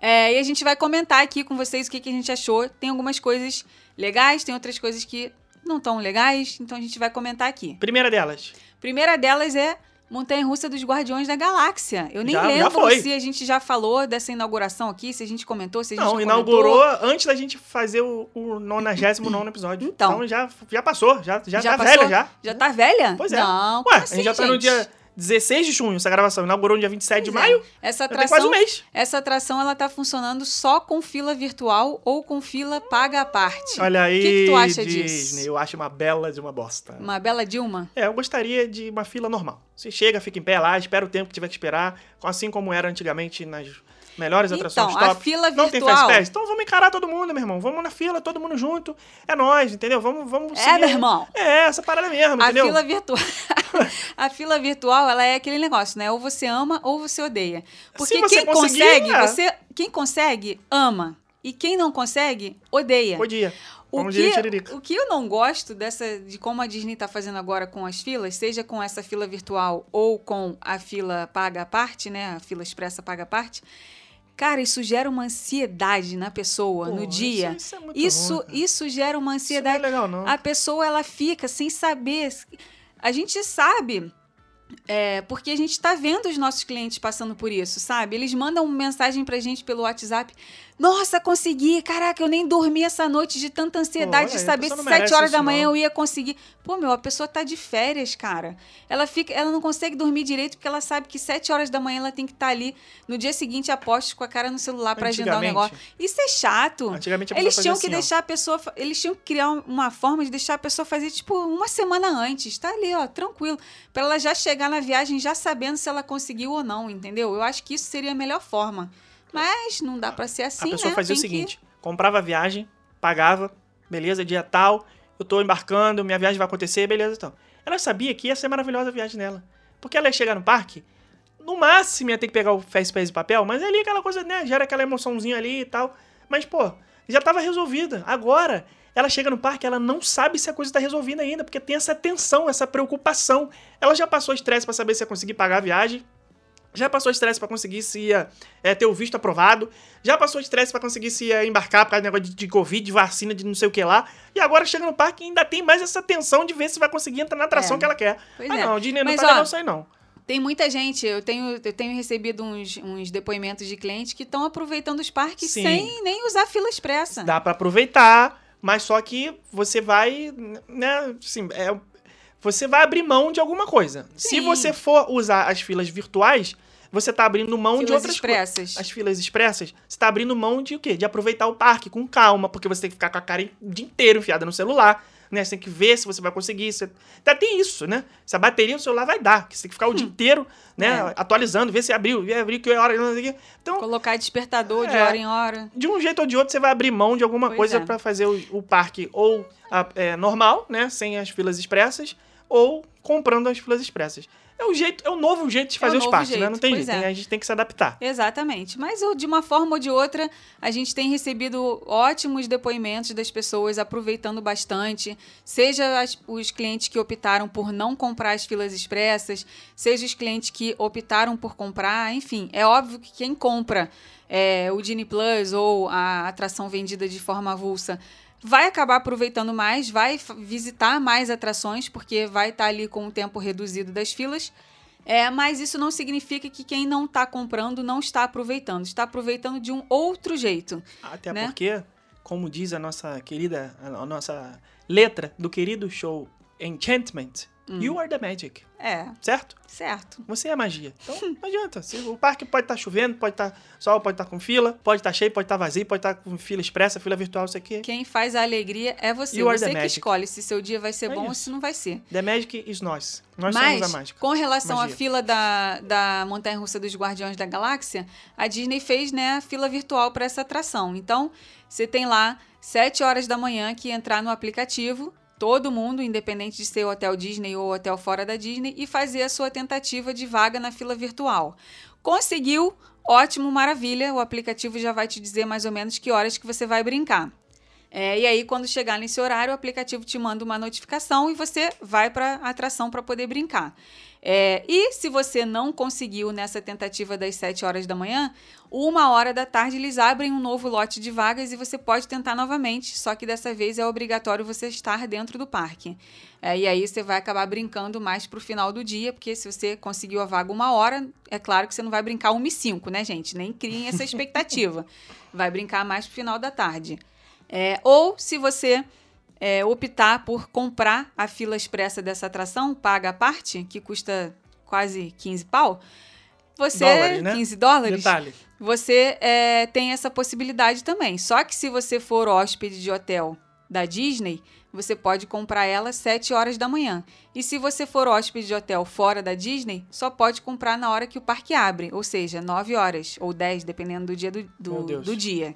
É, é, e a gente vai comentar aqui com vocês o que, que a gente achou. Tem algumas coisas legais, tem outras coisas que não tão legais, então a gente vai comentar aqui. Primeira delas. Primeira delas é Montanha Russa dos Guardiões da Galáxia. Eu nem já, lembro já se a gente já falou dessa inauguração aqui, se a gente comentou, se a gente não. Não, inaugurou antes da gente fazer o, o 99 episódio. Então, então, já, já passou, já, já, já tá passou? velha já. Já tá velha? Pois é. Não, Ué, assim, a gente já tá no dia 16 de junho essa gravação. Inaugurou no dia 27 pois de é. maio. Essa atração, quase um mês. Essa atração ela tá funcionando só com fila virtual ou com fila paga à parte. Olha aí. O que, que tu acha Disney, disso? Eu acho uma bela de uma bosta. Uma bela Dilma? É, eu gostaria de uma fila normal. Você chega, fica em pé lá, espera o tempo que tiver que esperar, assim como era antigamente nas melhores então, atrações top. A fila virtual... Não tem Fast Pass? Então vamos encarar todo mundo, meu irmão. Vamos na fila, todo mundo junto. É nós, entendeu? Vamos, vamos É, meu irmão. É, essa parada mesmo, a entendeu? Fila virtual... [laughs] a fila virtual, ela é aquele negócio, né? Ou você ama ou você odeia. Porque quem consegue, é. você... Quem consegue, ama. E quem não consegue, odeia. Podia. O que, o que eu não gosto dessa de como a Disney está fazendo agora com as filas, seja com essa fila virtual ou com a fila paga à parte, né? A fila expressa paga à parte. Cara, isso gera uma ansiedade na pessoa Pô, no dia. Isso, isso é muito Isso, ruim, isso gera uma Isso não é ansiedade. legal, não. A pessoa ela fica sem saber. A gente sabe, é, porque a gente está vendo os nossos clientes passando por isso, sabe? Eles mandam mensagem pra gente pelo WhatsApp. Nossa, consegui! Caraca, eu nem dormi essa noite de tanta ansiedade Pô, de saber se sete horas da manhã não. eu ia conseguir. Pô, meu, a pessoa tá de férias, cara. Ela fica, ela não consegue dormir direito porque ela sabe que sete horas da manhã ela tem que estar ali no dia seguinte apostos com a cara no celular pra agendar o Antigamente- negócio. Isso é chato. Antigamente a Eles tinham assim, que ó. deixar a pessoa. Eles tinham que criar um- uma forma de deixar a pessoa fazer, tipo, uma semana antes. Tá ali, ó, tranquilo. Pra ela já chegar na viagem já sabendo se ela conseguiu ou não, entendeu? Eu acho que isso seria a melhor forma. Mas não dá pra ser assim, a pessoa né? fazia o Tem que- seguinte: comprava a viagem, pagava, beleza, dia tal, eu tô embarcando, minha viagem vai acontecer, beleza, então. Ela sabia que ia ser maravilhosa a viagem dela. Porque ela ia chegar no parque, no máximo ia ter que pegar o Fastpass e papel, mas ali aquela coisa, né, gera aquela emoçãozinha ali e tal. Mas, pô, já tava resolvida. Agora, ela chega no parque, ela não sabe se a coisa tá resolvida ainda, porque tem essa tensão, essa preocupação. Ela já passou estresse pra saber se ia conseguir pagar a viagem, já passou estresse pra conseguir se ia é, ter o visto aprovado, já passou estresse pra conseguir se ia embarcar por causa do negócio de, de Covid, de vacina, de não sei o que lá, e agora chega no parque e ainda tem mais essa tensão de ver se vai conseguir entrar na atração É. que ela quer. Pois ah, é. não, Disney Mas, não tá ó, legal isso aí, não. Tem muita gente, eu tenho, eu tenho recebido uns, uns depoimentos de clientes que estão aproveitando os parques Sim. sem nem usar fila expressa. Dá pra aproveitar, mas só que você vai, né, assim, é, você vai abrir mão de alguma coisa. Se Sim. você for usar as filas virtuais, você tá abrindo mão de Filas outras coisas. expressas. as filas expressas, você tá abrindo mão de o quê? De aproveitar o parque com calma, porque você tem que ficar com a cara o dia inteiro enfiada no celular, né? Você tem que ver se você vai conseguir. Você... Até tem isso, né? Se a bateria do celular vai dar, que você tem que ficar o dia inteiro, né? É. atualizando, ver se abriu, ver abriu, que hora. Então, Colocar despertador de É. hora em hora. de um jeito ou de outro, você vai abrir mão de alguma Pois coisa é. pra fazer o, o parque ou a- é, normal, né? Sem as filas expressas, ou comprando as filas expressas. É o jeito, é o novo jeito de É o fazer os novo parques, né? Não tem jeito, é. a gente tem que se adaptar. Exatamente. Mas o- de uma forma ou de outra, a gente tem recebido ótimos depoimentos das pessoas aproveitando bastante. Seja as- os clientes que optaram por não comprar as filas expressas, seja os clientes que optaram por comprar. Enfim, é óbvio que quem compra é, o Genie Plus ou a atração vendida de forma avulsa vai acabar aproveitando mais, vai visitar mais atrações, porque vai estar ali com o tempo reduzido das filas. É, mas isso não significa que quem não está comprando não está aproveitando. Está aproveitando de um outro jeito. Até né? porque, como diz a nossa querida, a nossa letra do querido show Enchantment, Hum. you are the magic, É, certo? certo. Você é a magia. Então, não adianta. O parque pode estar chovendo, pode estar sol, pode estar com fila, pode estar cheio, pode estar vazio, pode estar com fila expressa, fila virtual, isso aqui. Quem faz a alegria é você. You Você que magic. escolhe se seu dia vai ser É bom ou isso. se não vai ser. The magic is nós. Nós Mas, somos a mágica. com relação Magia. à fila da, da Montanha Russa dos Guardiões da Galáxia, a Disney fez né, a fila virtual para essa atração. Então, você tem lá 7 horas da manhã que entrar no aplicativo, todo mundo, independente de ser hotel Disney ou hotel fora da Disney, e fazer a sua tentativa de vaga na fila virtual. Conseguiu? Ótimo, maravilha. O aplicativo já vai te dizer mais ou menos que horas que você vai brincar. É, e aí, quando chegar nesse horário, o aplicativo te manda uma notificação e você vai para a atração para poder brincar. É, e se você não conseguiu nessa tentativa das 7 horas da manhã, uma hora da tarde eles abrem um novo lote de vagas e você pode tentar novamente, só que dessa vez é obrigatório você estar dentro do parque. É, e aí você vai acabar brincando mais pro final do dia, porque se você conseguiu a vaga uma hora, é claro que você não vai brincar 1 e 5, né, gente? Nem criem essa [laughs] expectativa. vai brincar mais pro final da tarde. É, ou se você é, optar por comprar a fila expressa dessa atração, paga a parte, que custa quase 15 pau, você. Dólares, né? 15 dólares. Detalhe. Você é, tem essa possibilidade também. Só que se você for hóspede de hotel da Disney, você pode comprar ela às 7 horas da manhã. E se você for hóspede de hotel fora da Disney, só pode comprar na hora que o parque abre, ou seja, 9 horas ou 10, dependendo do dia do, do, do dia.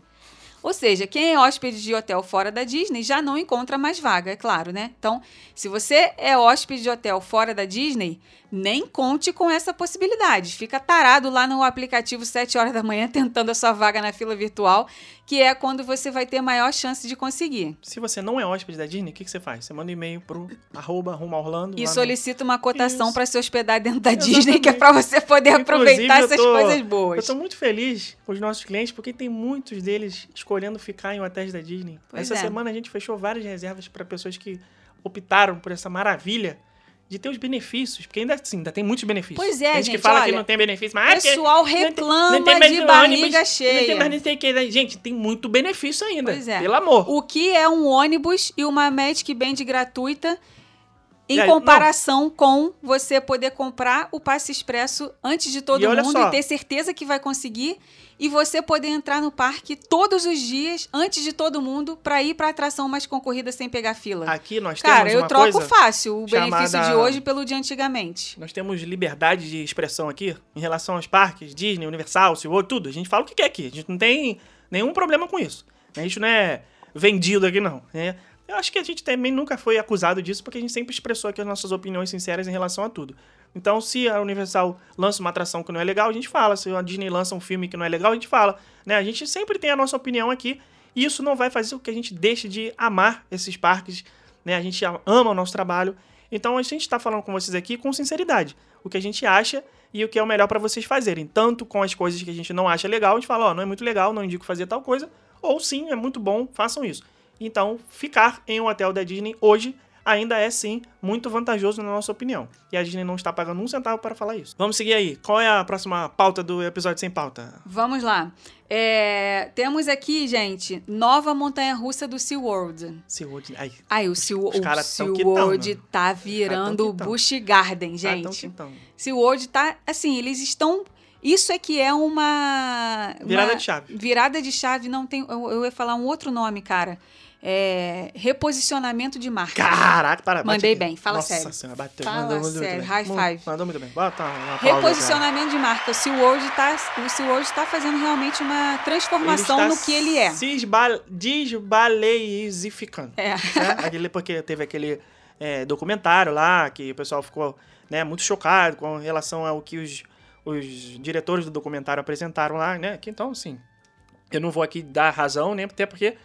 Ou seja, quem é hóspede de hotel fora da Disney já não encontra mais vaga, é claro, né? Então, se você é hóspede de hotel fora da Disney, nem conte com essa possibilidade. Fica tarado lá no aplicativo 7 horas da manhã [laughs] tentando a sua vaga na fila virtual, que é quando você vai ter maior chance de conseguir. Se você não é hóspede da Disney, o que, que você faz? Você manda um e-mail pro arroba rumo a Orlando. E lá no- solicita uma cotação para se hospedar dentro da Exatamente. Disney, que é para você poder aproveitar Inclusive, eu essas tô- coisas Eu boas. tô muito feliz com os nossos clientes, porque tem muitos deles escolhendo ficar em hotéis da Disney. Pois essa é. semana a gente fechou várias reservas para pessoas que optaram por essa maravilha de ter os benefícios, porque ainda assim, ainda tem muitos benefícios. Pois é, tem gente, que gente, fala que olha, não tem benefício, mas O ah, porque pessoal não tem- reclama não tem de ônibus, barriga Não tem cheia. mais nem sei que. Gente, tem muito benefício ainda. Pois é. Pelo amor. O que é um ônibus e uma Magic Band gratuita em aí, comparação com você poder comprar o passe expresso antes de todo E mundo só. e ter certeza que vai conseguir e você poder entrar no parque todos os dias antes de todo mundo para ir para atração mais concorrida sem pegar fila. Aqui nós Cara, temos eu uma troco fácil o benefício chamada- de hoje pelo de antigamente. Nós temos liberdade de expressão aqui em relação aos parques, Disney, Universal, SeaWorld, tudo. A gente fala o que quer aqui. A gente não tem nenhum problema com isso. A gente não é vendido aqui, não. né? Eu acho que a gente também nunca foi acusado disso, porque a gente sempre expressou aqui as nossas opiniões sinceras em relação a tudo. Então, se a Universal lança uma atração que não é legal, a gente fala. Se a Disney lança um filme que não é legal, a gente fala. Né? A gente sempre tem a nossa opinião aqui. E isso não vai fazer com que a gente deixe de amar esses parques. Né? A gente ama o nosso trabalho. Então, a gente está falando com vocês aqui com sinceridade. O que a gente acha e o que é o melhor para vocês fazerem. Tanto com as coisas que a gente não acha legal, a gente fala, ó, não é muito legal, não indico fazer tal coisa. Ou sim, é muito bom, façam isso. Então, ficar em um hotel da Disney hoje ainda é sim muito vantajoso na nossa opinião. E a Disney não está pagando um centavo para falar isso. Vamos seguir aí. Qual é a próxima pauta do episódio sem pauta? Vamos lá. É, temos aqui, gente, nova montanha-russa do SeaWorld. SeaWorld. Ai, Ai, o, Sea, os o SeaWorld né? tá virando o. Busch Garden, então gente. então. SeaWorld tá, assim, eles estão... Isso é que é uma... Virada uma- de chave. Virada de chave, não tem... Eu, eu ia falar um outro nome, cara. É, reposicionamento de marca. Caraca, para. Mandei bem, fala Nossa sério. senhora, bateu. Fala mandou sério, high five. Mandou muito bem. Bota uma. Reposicionamento de marca. O SeaWorld tá, SeaWorld tá fazendo realmente uma transformação no está que ele é. Se esba- desbaleizificando. É. né? Aquele, porque teve aquele é, documentário lá que o pessoal ficou né, muito chocado com relação ao que os, os diretores do documentário apresentaram lá, né? Que, então, assim, eu não vou aqui dar razão, né? Até porque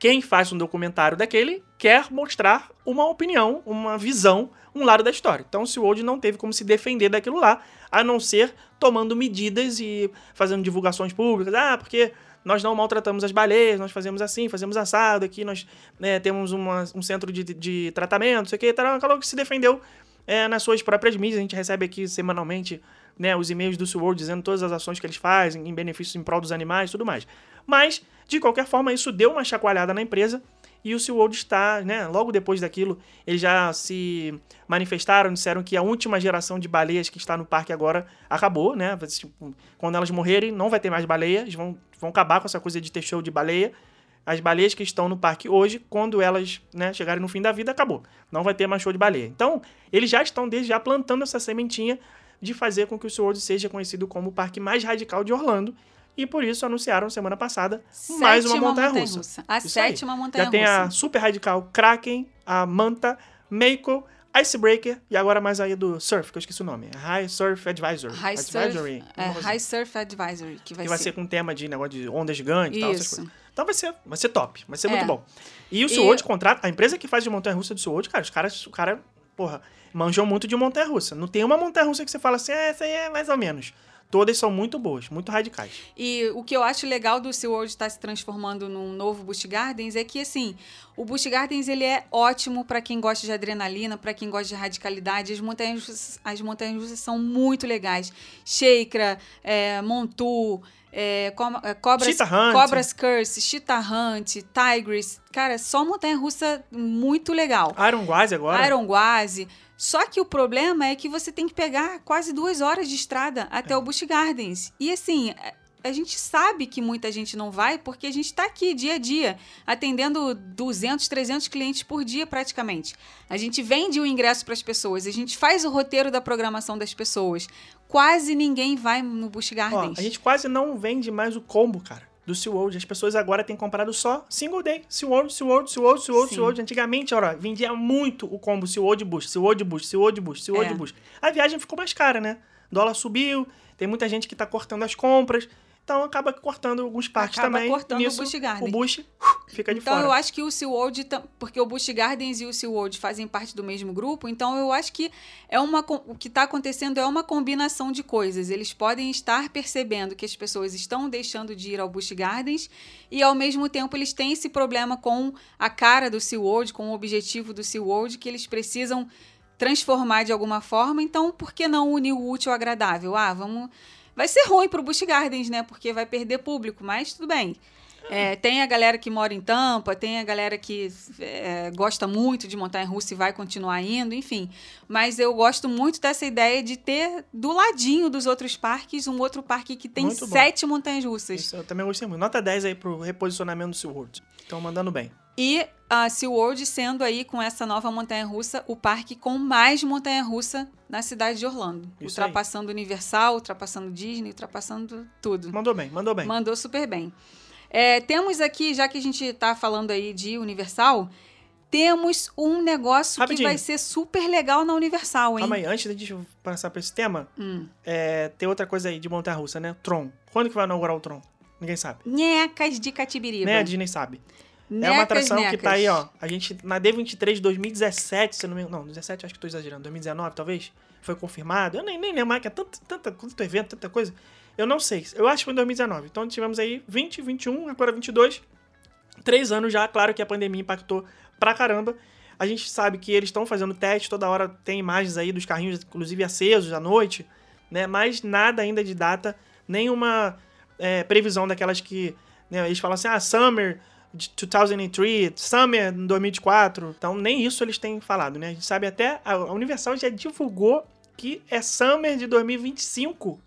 quem faz um documentário daquele quer mostrar uma opinião, uma visão, um lado da história. Então, o SeaWorld não teve como se defender daquilo lá, a não ser tomando medidas e fazendo divulgações públicas. Ah, porque nós não maltratamos as baleias, nós fazemos assim, fazemos assado, aqui nós né, temos uma- um centro de, de tratamento, não sei o que, tal, acabou que se defendeu é, nas suas próprias mídias. A gente recebe aqui semanalmente né, os e-mails do SeaWorld dizendo todas as ações que eles fazem, em benefícios em prol dos animais e tudo mais. Mas, de qualquer forma, isso deu uma chacoalhada na empresa e o SeaWorld está, né, logo depois daquilo, eles já se manifestaram, disseram que a última geração de baleias que está no parque agora acabou, né? Tipo, quando elas morrerem, não vai ter mais baleia, eles vão, vão acabar com essa coisa de ter show de baleia. As baleias que estão no parque hoje, quando elas né, chegarem no fim da vida, acabou. Não vai ter mais show de baleia. Então, eles já estão desde já plantando essa sementinha de fazer com que o SeaWorld seja conhecido como o parque mais radical de Orlando. E por isso anunciaram semana passada mais uma Sétima montanha-russa. montanha-russa. A Isso sétima montanha-russa. Já tem a Super Radical Kraken, a Manta, Mako, Icebreaker e agora mais aí do Surf, que eu esqueci o nome. High Surf Advisory. High Advisory. Surf, é, High assim. Surf Advisory, que vai, que vai ser com tema de negócio de onda gigante e tal, essas coisas. Então vai ser, vai ser top, vai ser É. muito bom. E o E- SeaWorld contrata, a empresa que faz de montanha-russa do SeaWorld, cara, os caras, o cara, porra, manjam muito de montanha-russa. Não tem uma montanha-russa que você fala assim, ah, essa aí é mais ou menos. Todas são muito boas, muito radicais. E o que eu acho legal do SeaWorld estar se transformando num novo Busch Gardens é que, assim, o Busch Gardens ele é ótimo para quem gosta de adrenalina, para quem gosta de radicalidade. As montanhas, as montanhas russas são muito legais. Sheikra, é, Montu, é, co- é, Cobras. Cobras Curse, Cheetah Hunt, Tigris. Cara, só montanha russa muito legal. Iron Guazi agora. Iron Guazi. Só que o problema é que você tem que pegar quase duas horas de estrada até o Busch Gardens. E assim, a- gente sabe que muita gente não vai porque a gente está aqui dia a dia, atendendo 200, 300 clientes por dia praticamente. A gente vende o ingresso para as pessoas, a gente faz o roteiro da programação das pessoas. Quase ninguém vai no Busch Ó, Gardens. a gente quase não vende mais o combo, cara, do SeaWorld. As pessoas agora têm comprado só single day. SeaWorld, SeaWorld, SeaWorld, SeaWorld, Sim. SeaWorld. Antigamente, olha, vendia muito o combo SeaWorld Bush, SeaWorld Bush, SeaWorld Bush, SeaWorld É. Bush. A viagem ficou mais cara, né? dólar subiu, tem muita gente que tá cortando as compras. Então acaba cortando alguns parques Acaba também. cortando o Nisso, Busch Garden. O Bush fica de Então fora. eu acho que o SeaWorld, porque o Busch Gardens e o SeaWorld fazem parte do mesmo grupo, então eu acho que é uma o que está acontecendo é uma combinação de coisas. Eles podem estar percebendo que as pessoas estão deixando de ir ao Busch Gardens e ao mesmo tempo eles têm esse problema com a cara do SeaWorld, com o objetivo do SeaWorld que eles precisam transformar de alguma forma. Então, por que não unir o útil ao agradável? Ah, vamos Vai ser ruim pro Busch Gardens, né? Porque vai perder público, mas tudo bem. É, tem a galera que mora em Tampa, tem a galera que é, gosta muito de montanha-russa e vai continuar indo, enfim. Mas eu gosto muito dessa ideia de ter do ladinho dos outros parques um outro parque que tem Muito bom. sete montanhas-russas. Isso eu também gostei muito. Nota 10 aí pro reposicionamento do SeaWorld. Estão mandando bem. E a SeaWorld sendo aí, com essa nova montanha-russa, o parque com mais montanha-russa na cidade de Orlando. Isso aí. ultrapassando Universal, ultrapassando Disney, ultrapassando tudo. Mandou bem, mandou bem. Mandou super bem. É, temos aqui, já que a gente está falando aí de Universal, temos um negócio Rapidinho. que vai ser super legal na Universal, hein? Calma aí, antes da gente passar pra esse tema, Hum. é, tem outra coisa aí de montanha-russa, né? Tron. Quando que vai inaugurar o Tron? Ninguém sabe. Nhecas de Catibiriba. Nem a Disney sabe. é Nhecas, uma atração que nhecas. tá aí, ó. A gente, na D23 de 2017, se não me engano. Não, 17 acho que tô exagerando. 2019, talvez. Foi confirmado. Eu nem, nem lembro mais, que é tanto, tanta, tanto evento, tanta coisa. Eu não sei. Eu acho que foi em 2019. Então tivemos aí 20, 21, agora 22. Três anos já. Claro que a pandemia impactou pra caramba. A gente sabe que eles estão fazendo teste, toda hora tem imagens aí dos carrinhos, inclusive acesos à noite, né? Mas nada ainda de data, nenhuma é, previsão daquelas que né, eles falam assim, ah, Summer de 2003, Summer em 2024. Então, nem isso eles têm falado, né? A gente sabe até, a Universal já divulgou que é Summer de 2025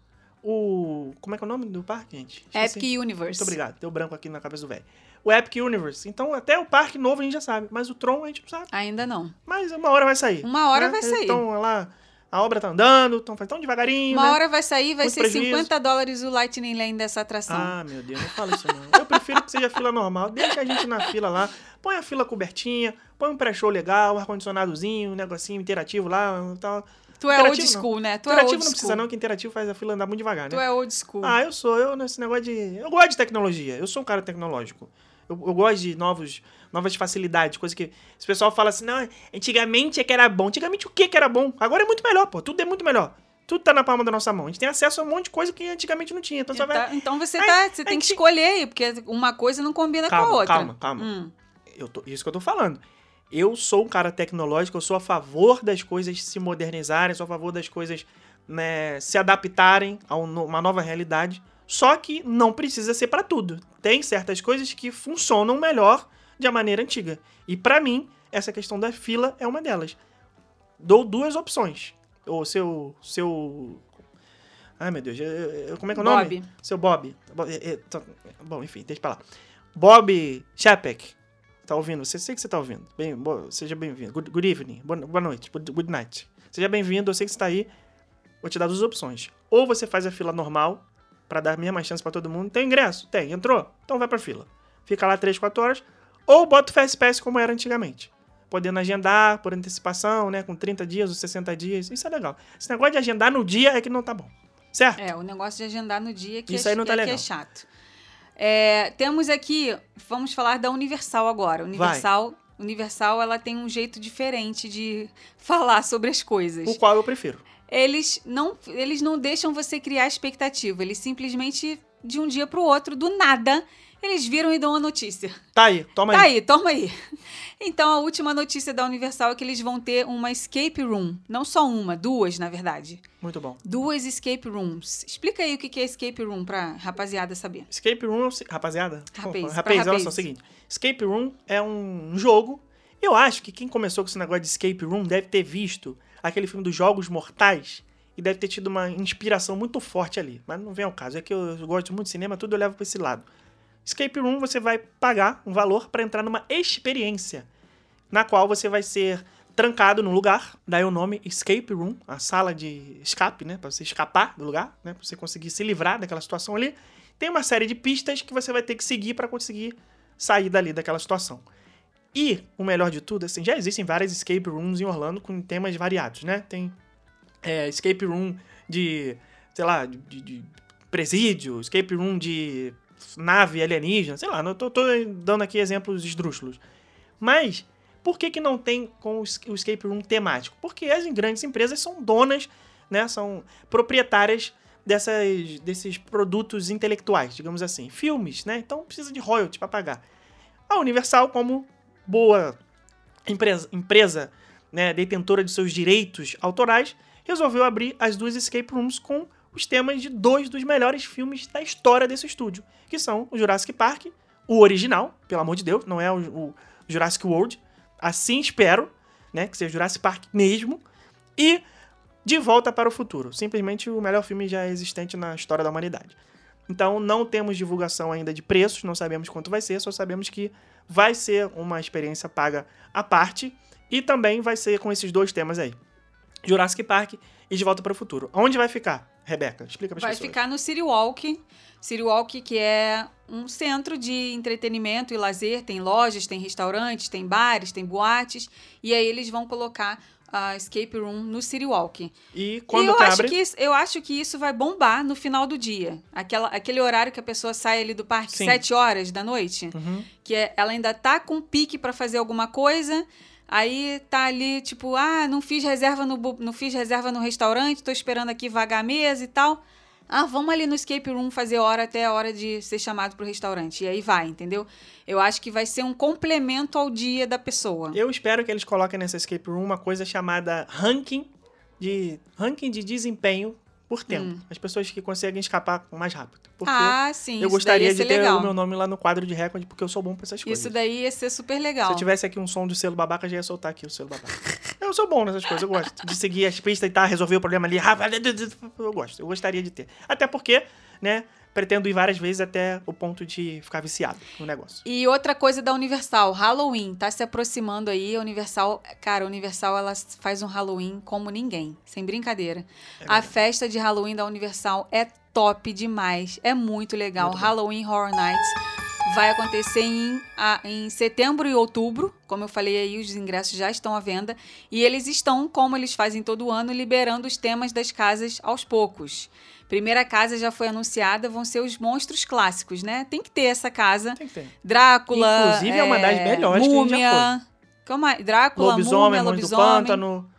o... Como é que é o nome do parque, gente? Esqueci. Epic Universe. Muito obrigado, deu branco aqui na cabeça do velho. O Epic Universe. Então, até o parque novo a gente já sabe, mas o Tron a gente não sabe. Ainda não. Mas uma hora vai sair. Uma hora né? vai sair. Então, lá, a obra tá andando, estão tão devagarinho, Uma né? hora vai sair, vai Muito ser prejuízo. 50 dólares o Lightning Lane dessa atração. Ah, meu Deus, não fala isso não. Eu prefiro que seja fila normal. Deixa a gente na fila lá. Põe a fila cobertinha, põe um pré-show legal, um ar-condicionadozinho, um negocinho interativo lá tal. Tu é interativo old não. school, né? Tu é interativo old não precisa school. não, que interativo faz a fila andar muito devagar, Tu né? é old school. Ah, eu sou, eu nesse negócio de... Eu gosto de tecnologia, eu sou um cara tecnológico. Eu, eu gosto de novos, novas facilidades, coisa que... Se o pessoal fala assim, não, antigamente é que era bom. Antigamente o que que era bom? Agora é muito melhor, pô. Tudo é muito melhor. Tudo tá na palma da nossa mão. A gente tem acesso a um monte de coisa que antigamente não tinha. Então só vai... Então, então você, Ai, tá, você tem que ti- escolher aí, porque uma coisa não combina com a Calma, outra. calma, calma. Hum. Eu tô, isso que eu tô falando. Eu sou um cara tecnológico, eu sou a favor das coisas se modernizarem, sou a favor das coisas né, se adaptarem a um uma nova realidade. Só que não precisa ser pra tudo. Tem certas coisas que funcionam melhor de a maneira antiga. E pra mim, essa questão da fila é uma delas. Dou duas opções. O seu. seu. Ai, meu Deus. eu- eu- como é que é o nome? Bob. Seu Bob. Bo- Bom, enfim, deixa pra lá. Bob Chapek. Tá ouvindo? Você sei que você tá ouvindo. Bem, bo- seja bem-vindo. Good, good evening. Boa, noite. Good, good night. Seja bem-vindo. Eu sei que você tá aí. Vou te dar duas opções. Ou você faz a fila normal, pra dar a mesma chance pra todo mundo. Tem ingresso? Tem. Entrou? Então vai pra fila. Fica lá 3, 4 horas. Ou bota o Fast Pass como era antigamente. Podendo agendar por antecipação, né? Com 30 dias ou 60 dias. Isso é legal. Esse negócio de agendar no dia é que não tá bom. Certo? É, o negócio de agendar no dia que, Isso é, aí não tá é, que legal. é chato. É, temos aqui, vamos falar da Universal agora. Universal, Universal, ela tem um jeito diferente de [laughs] falar sobre as coisas. O qual eu prefiro. Eles não, eles não deixam você criar expectativa. Eles simplesmente, de um dia para o outro, do nada, eles viram e dão uma notícia. Tá aí, toma Tá aí. aí, toma aí. Então, a última notícia da Universal é que eles vão ter uma escape room. Não só uma, duas, na verdade. Muito bom. Duas escape rooms. Explica aí o que é escape room pra rapaziada saber. Escape Room, é rapaziada. Rapaz, pra rapaz, olha só rapaz. o seguinte. Escape Room é um jogo. Eu acho que quem começou com esse negócio de Escape Room deve ter visto aquele filme dos Jogos Mortais e deve ter tido uma inspiração muito forte ali. Mas não vem ao caso. É que eu, eu gosto muito de cinema, tudo eu levo pra esse lado. Escape Room você vai pagar um valor para entrar numa experiência na qual você vai ser trancado num lugar, daí o nome Escape Room, a sala de escape, né, para você escapar do lugar, né, para você conseguir se livrar daquela situação ali. tem uma série de pistas que você vai ter que seguir para conseguir sair dali daquela situação. E o melhor de tudo, assim, já existem várias escape rooms em Orlando com temas variados, né? Tem é, escape room de, sei lá, de, de presídio, escape room de nave alienígena, sei lá, não tô, tô dando aqui exemplos esdrúxulos. Mas por que, que não tem com o escape room temático? Porque as grandes empresas são donas, né, são proprietárias dessas, desses produtos intelectuais, digamos assim, filmes, né? Então precisa de royalty para pagar. A Universal, como boa empresa, empresa né, detentora de seus direitos autorais, resolveu abrir as duas escape rooms com os temas de dois dos melhores filmes da história desse estúdio, que são o Jurassic Park, o original, pelo amor de Deus, não é o, o Jurassic World, assim espero, né, que seja Jurassic Park mesmo, e De Volta para o Futuro, simplesmente o melhor filme já existente na história da humanidade. Então não temos divulgação ainda de preços, não sabemos quanto vai ser, só sabemos que vai ser uma experiência paga à parte e também vai ser com esses dois temas aí. Jurassic Park e De Volta para o Futuro. Onde vai ficar, Rebeca? Explica para Vai pessoas. ficar no City Walk. City Walk, que é um centro de entretenimento e lazer. Tem lojas, tem restaurantes, tem bares, tem boates. E aí eles vão colocar a escape room no City Walk. E E quando eu que acho abre? que, isso, eu acho que isso vai bombar no final do dia. Aquela, aquele horário que a pessoa sai ali do parque, Sim. sete horas da noite. Uhum. Que é- ela ainda tá com pique pra fazer alguma coisa. Aí tá ali, tipo, ah, não fiz reserva no, não fiz reserva no restaurante, tô esperando aqui vagar a mesa e tal. Ah, vamos ali no escape room fazer hora até a hora de ser chamado pro restaurante. E aí vai, entendeu? Eu acho que vai ser um complemento ao dia da pessoa. Eu espero que eles coloquem nessa escape room uma coisa chamada ranking de ranking de desempenho por tempo. As pessoas que conseguem escapar mais rápido. Porque Hum. ah, sim. eu isso gostaria de ter legal. o meu nome lá no quadro de recorde, porque eu sou bom pra essas coisas. Isso daí ia ser super legal. Se eu tivesse aqui um som do selo babaca, já ia soltar aqui o selo babaca. eu sou bom nessas coisas, eu gosto de seguir as pistas e tá, resolver o problema ali. [laughs] Eu gosto, eu gostaria de ter. Até porque, né, pretendo ir várias vezes até o ponto de ficar viciado no negócio. E outra coisa da Universal, Halloween, tá se aproximando aí. A Universal, cara, a Universal ela faz um Halloween como ninguém, sem brincadeira. a festa de Halloween da Universal é top demais, é muito legal. Muito. Halloween Horror Nights vai acontecer em, a- em setembro e outubro. Como eu falei aí, os ingressos já estão à venda. E eles estão, como eles fazem todo ano, liberando os temas das casas aos poucos. Primeira casa já foi anunciada, vão ser os monstros clássicos, né? Tem que ter essa casa. Tem que ter. Drácula. Inclusive, é uma das melhores que a gente já múmia, Como é? Drácula, Lobisomem, múmia, Monstro do lobisomem. Pântano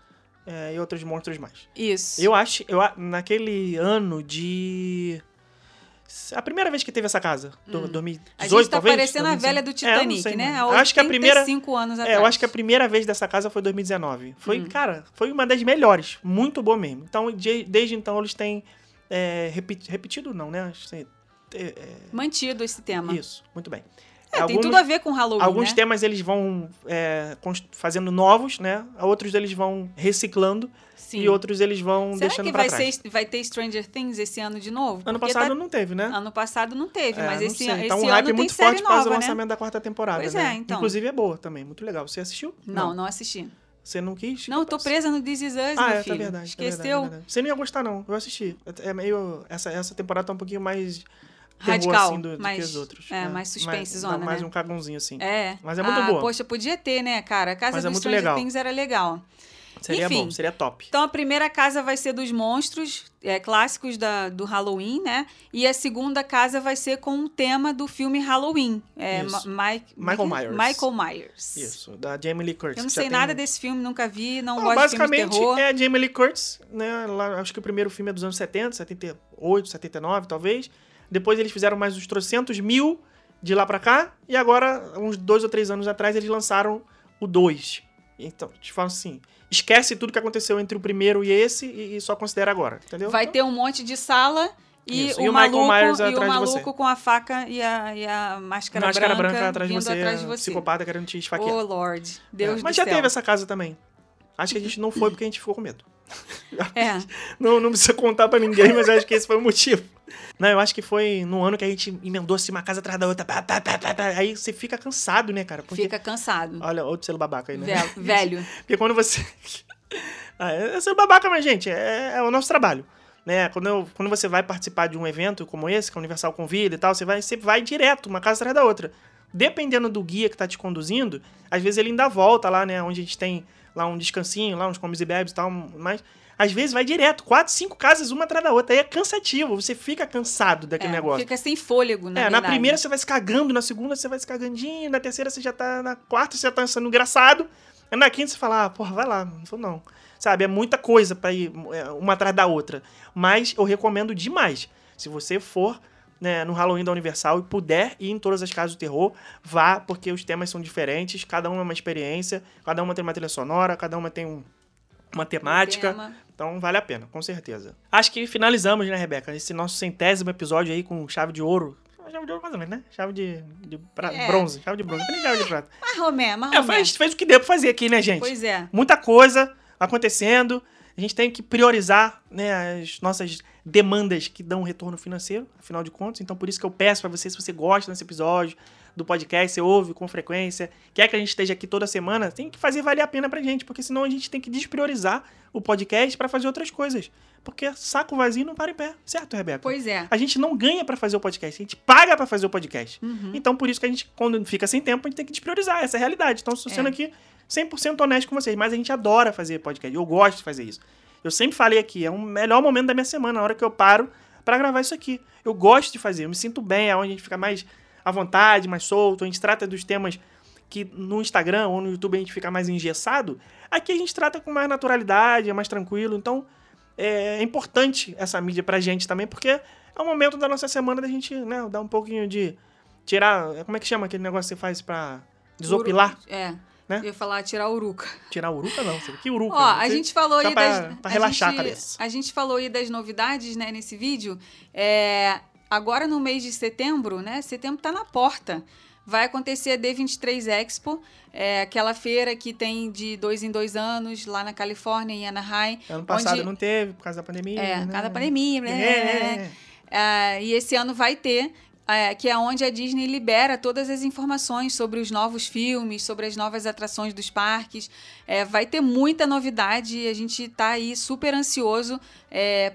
é, e outros monstros mais. Isso. Eu acho, eu, a- naquele ano de... A primeira vez que teve essa casa, do, 2018 Hum. A gente tá talvez? parecendo a 2019. velha do É, Titanic, sei, né? Eu acho que a primeira... 85 anos atrás. É, eu acho que a primeira vez dessa casa foi 2019. Foi, Hum. cara, foi uma das melhores. Muito boa mesmo. Então, de- desde então, eles têm é, repetido, não, né? Que, é, é, Mantido esse tema. isso, muito bem. É, tem Alguns- tudo a ver com Halloween, Alguns né? temas eles vão é, fazendo novos, né? Outros eles vão reciclando Sim. e outros eles vão Será deixando que vai, trás. ser, vai ter Stranger Things esse ano de novo? Ano Porque passado tá- não teve, né? Ano passado não teve, É, mas não esse, sei. esse Tá um ano hype tem muito série forte por causa do nova, né? lançamento da quarta temporada, Pois né? é, então. Inclusive é boa também, muito legal. Você assistiu? Não, não assisti. Você não quis? Não, eu tô presa no This Is Us, Ah, meu é, filho. tá verdade. tá Esqueceu? tá verdade. Você não ia gostar, não. Eu assisti. É meio. Essa, essa temporada tá um pouquinho mais. Radical, assim, do, do mais- que os outros. é, mais suspense mais, zona, dá Mais né? um cagãozinho, assim. É. Mas é muito ah, boa. Poxa, podia ter, né, cara? A casa Mas do é muito Stranger legal. Things era legal. Seria Enfim. bom, seria top. Então a primeira casa vai ser dos monstros é, clássicos da, do Halloween, né? E a segunda casa vai ser com o tema do filme Halloween. É, Mike, Michael Myers. Michael Myers. Isso, da Jamie Lee Curtis. Eu não sei tem- nada desse filme, nunca vi, não Ah, gosto de filme de basicamente terror. é a Jamie Lee Curtis, né? Lá, acho que o primeiro filme é dos anos 70, 78, 79, talvez. Depois eles fizeram mais uns trocentos mil de lá pra cá. E agora, uns dois ou três anos atrás, eles lançaram o 2. Então, te falo assim, esquece tudo que aconteceu entre o primeiro e esse e, e só considera agora, entendeu? Vai Então, ter um monte de sala e o, E o Michael maluco, Myers e o atrás de você. maluco com a faca e a, e a máscara, máscara branca, branca, atrás de você, atrás de você. psicopata querendo te esfaquear. Oh, Lord. Deus É, Mas já céu. teve essa casa também. Acho que a gente não foi porque a gente ficou com medo. É. [laughs] Não, não precisa contar pra ninguém, mas acho que esse foi o motivo. Não, eu acho que foi no ano que a gente emendou assim uma casa atrás da outra. pá, tá, tá. Aí você fica cansado, né, cara? Porque, Fica cansado. Olha, outro selo babaca aí, né? Vel- [laughs] Velho. Porque quando você. [laughs] ah, é selo babaca, mas, gente, é, é o nosso trabalho. né? Quando, eu- quando você vai participar de um evento como esse, que a Universal convida e tal, você vai, você vai direto, uma casa atrás da outra. Dependendo do guia que tá te conduzindo, às vezes ele ainda volta lá, né? Onde a gente tem lá um descansinho, lá uns comes e bebes e tal, mas às vezes vai direto, quatro, cinco casas, uma atrás da outra. Aí é cansativo, você fica cansado daquele É, negócio. Fica sem fôlego, na É, na verdade. primeira você vai se cagando, na segunda você vai se cagandinho, na terceira você já tá. Na quarta você já tá sendo engraçado. Aí na quinta você fala, ah, porra, vai lá. Não vou não. Sabe, é muita coisa pra ir é, uma atrás da outra. Mas eu recomendo demais. Se você for né, no Halloween da Universal e puder ir em todas as casas do terror, vá, porque os temas são diferentes, cada uma é uma experiência, cada uma tem uma trilha sonora, cada uma tem um- uma temática. tema. Então vale a pena, com certeza. Acho que finalizamos, né, Rebeca? Esse nosso centésimo episódio aí com chave de ouro. Chave de ouro mais ou menos, né? Chave de, de pra- É. bronze. Chave de bronze. Tem chave de prata. Marromé, marromé. É, fez, fez o que deu pra fazer aqui, né, gente? Pois é. Muita coisa acontecendo. A gente tem que priorizar né, as nossas demandas que dão retorno financeiro, afinal de contas. Então, por isso que eu peço pra você, se você gosta desse episódio do podcast, você ouve com frequência, quer que a gente esteja aqui toda semana, tem que fazer valer a pena pra gente, porque senão a gente tem que despriorizar o podcast pra fazer outras coisas. Porque saco vazio não para em pé, certo, Rebeca? Pois é. A gente não ganha pra fazer o podcast, a gente paga pra fazer o podcast. Uhum. Então, por isso que a gente, quando fica sem tempo, a gente tem que despriorizar. Essa é a realidade. Então, estou sendo É. aqui 100% honesto com vocês. Mas a gente adora fazer podcast. Eu gosto de fazer isso. Eu sempre falei aqui, é o melhor momento da minha semana, a hora que eu paro pra gravar isso aqui. Eu gosto de fazer, eu me sinto bem, é onde a gente fica mais à vontade, mais solto. A gente trata dos temas que no Instagram ou no YouTube a gente fica mais engessado. Aqui a gente trata com mais naturalidade, é mais tranquilo. Então, é importante essa mídia pra gente também, porque é o momento da nossa semana da gente, né, dar um pouquinho de. Tirar. Como é que chama aquele negócio que você faz pra desopilar? É. Né? Eu ia falar tirar uruca. Tirar uruca, não. Que uruca? Ó, a gente falou aí pra- das. pra relaxar a gente, cabeça. A gente falou aí das novidades, né, nesse vídeo. É, agora no mês de setembro, né? Setembro tá na porta. Vai acontecer a D23 Expo, é aquela feira que tem de dois em dois anos lá na Califórnia, em Anaheim. Ano passado onde- não teve, por causa da pandemia. É, né? cada pandemia, né? É, Ah, e esse ano vai ter, ah, que é onde a Disney libera todas as informações sobre os novos filmes, sobre as novas atrações dos parques. É, vai ter muita novidade e a gente está aí super ansioso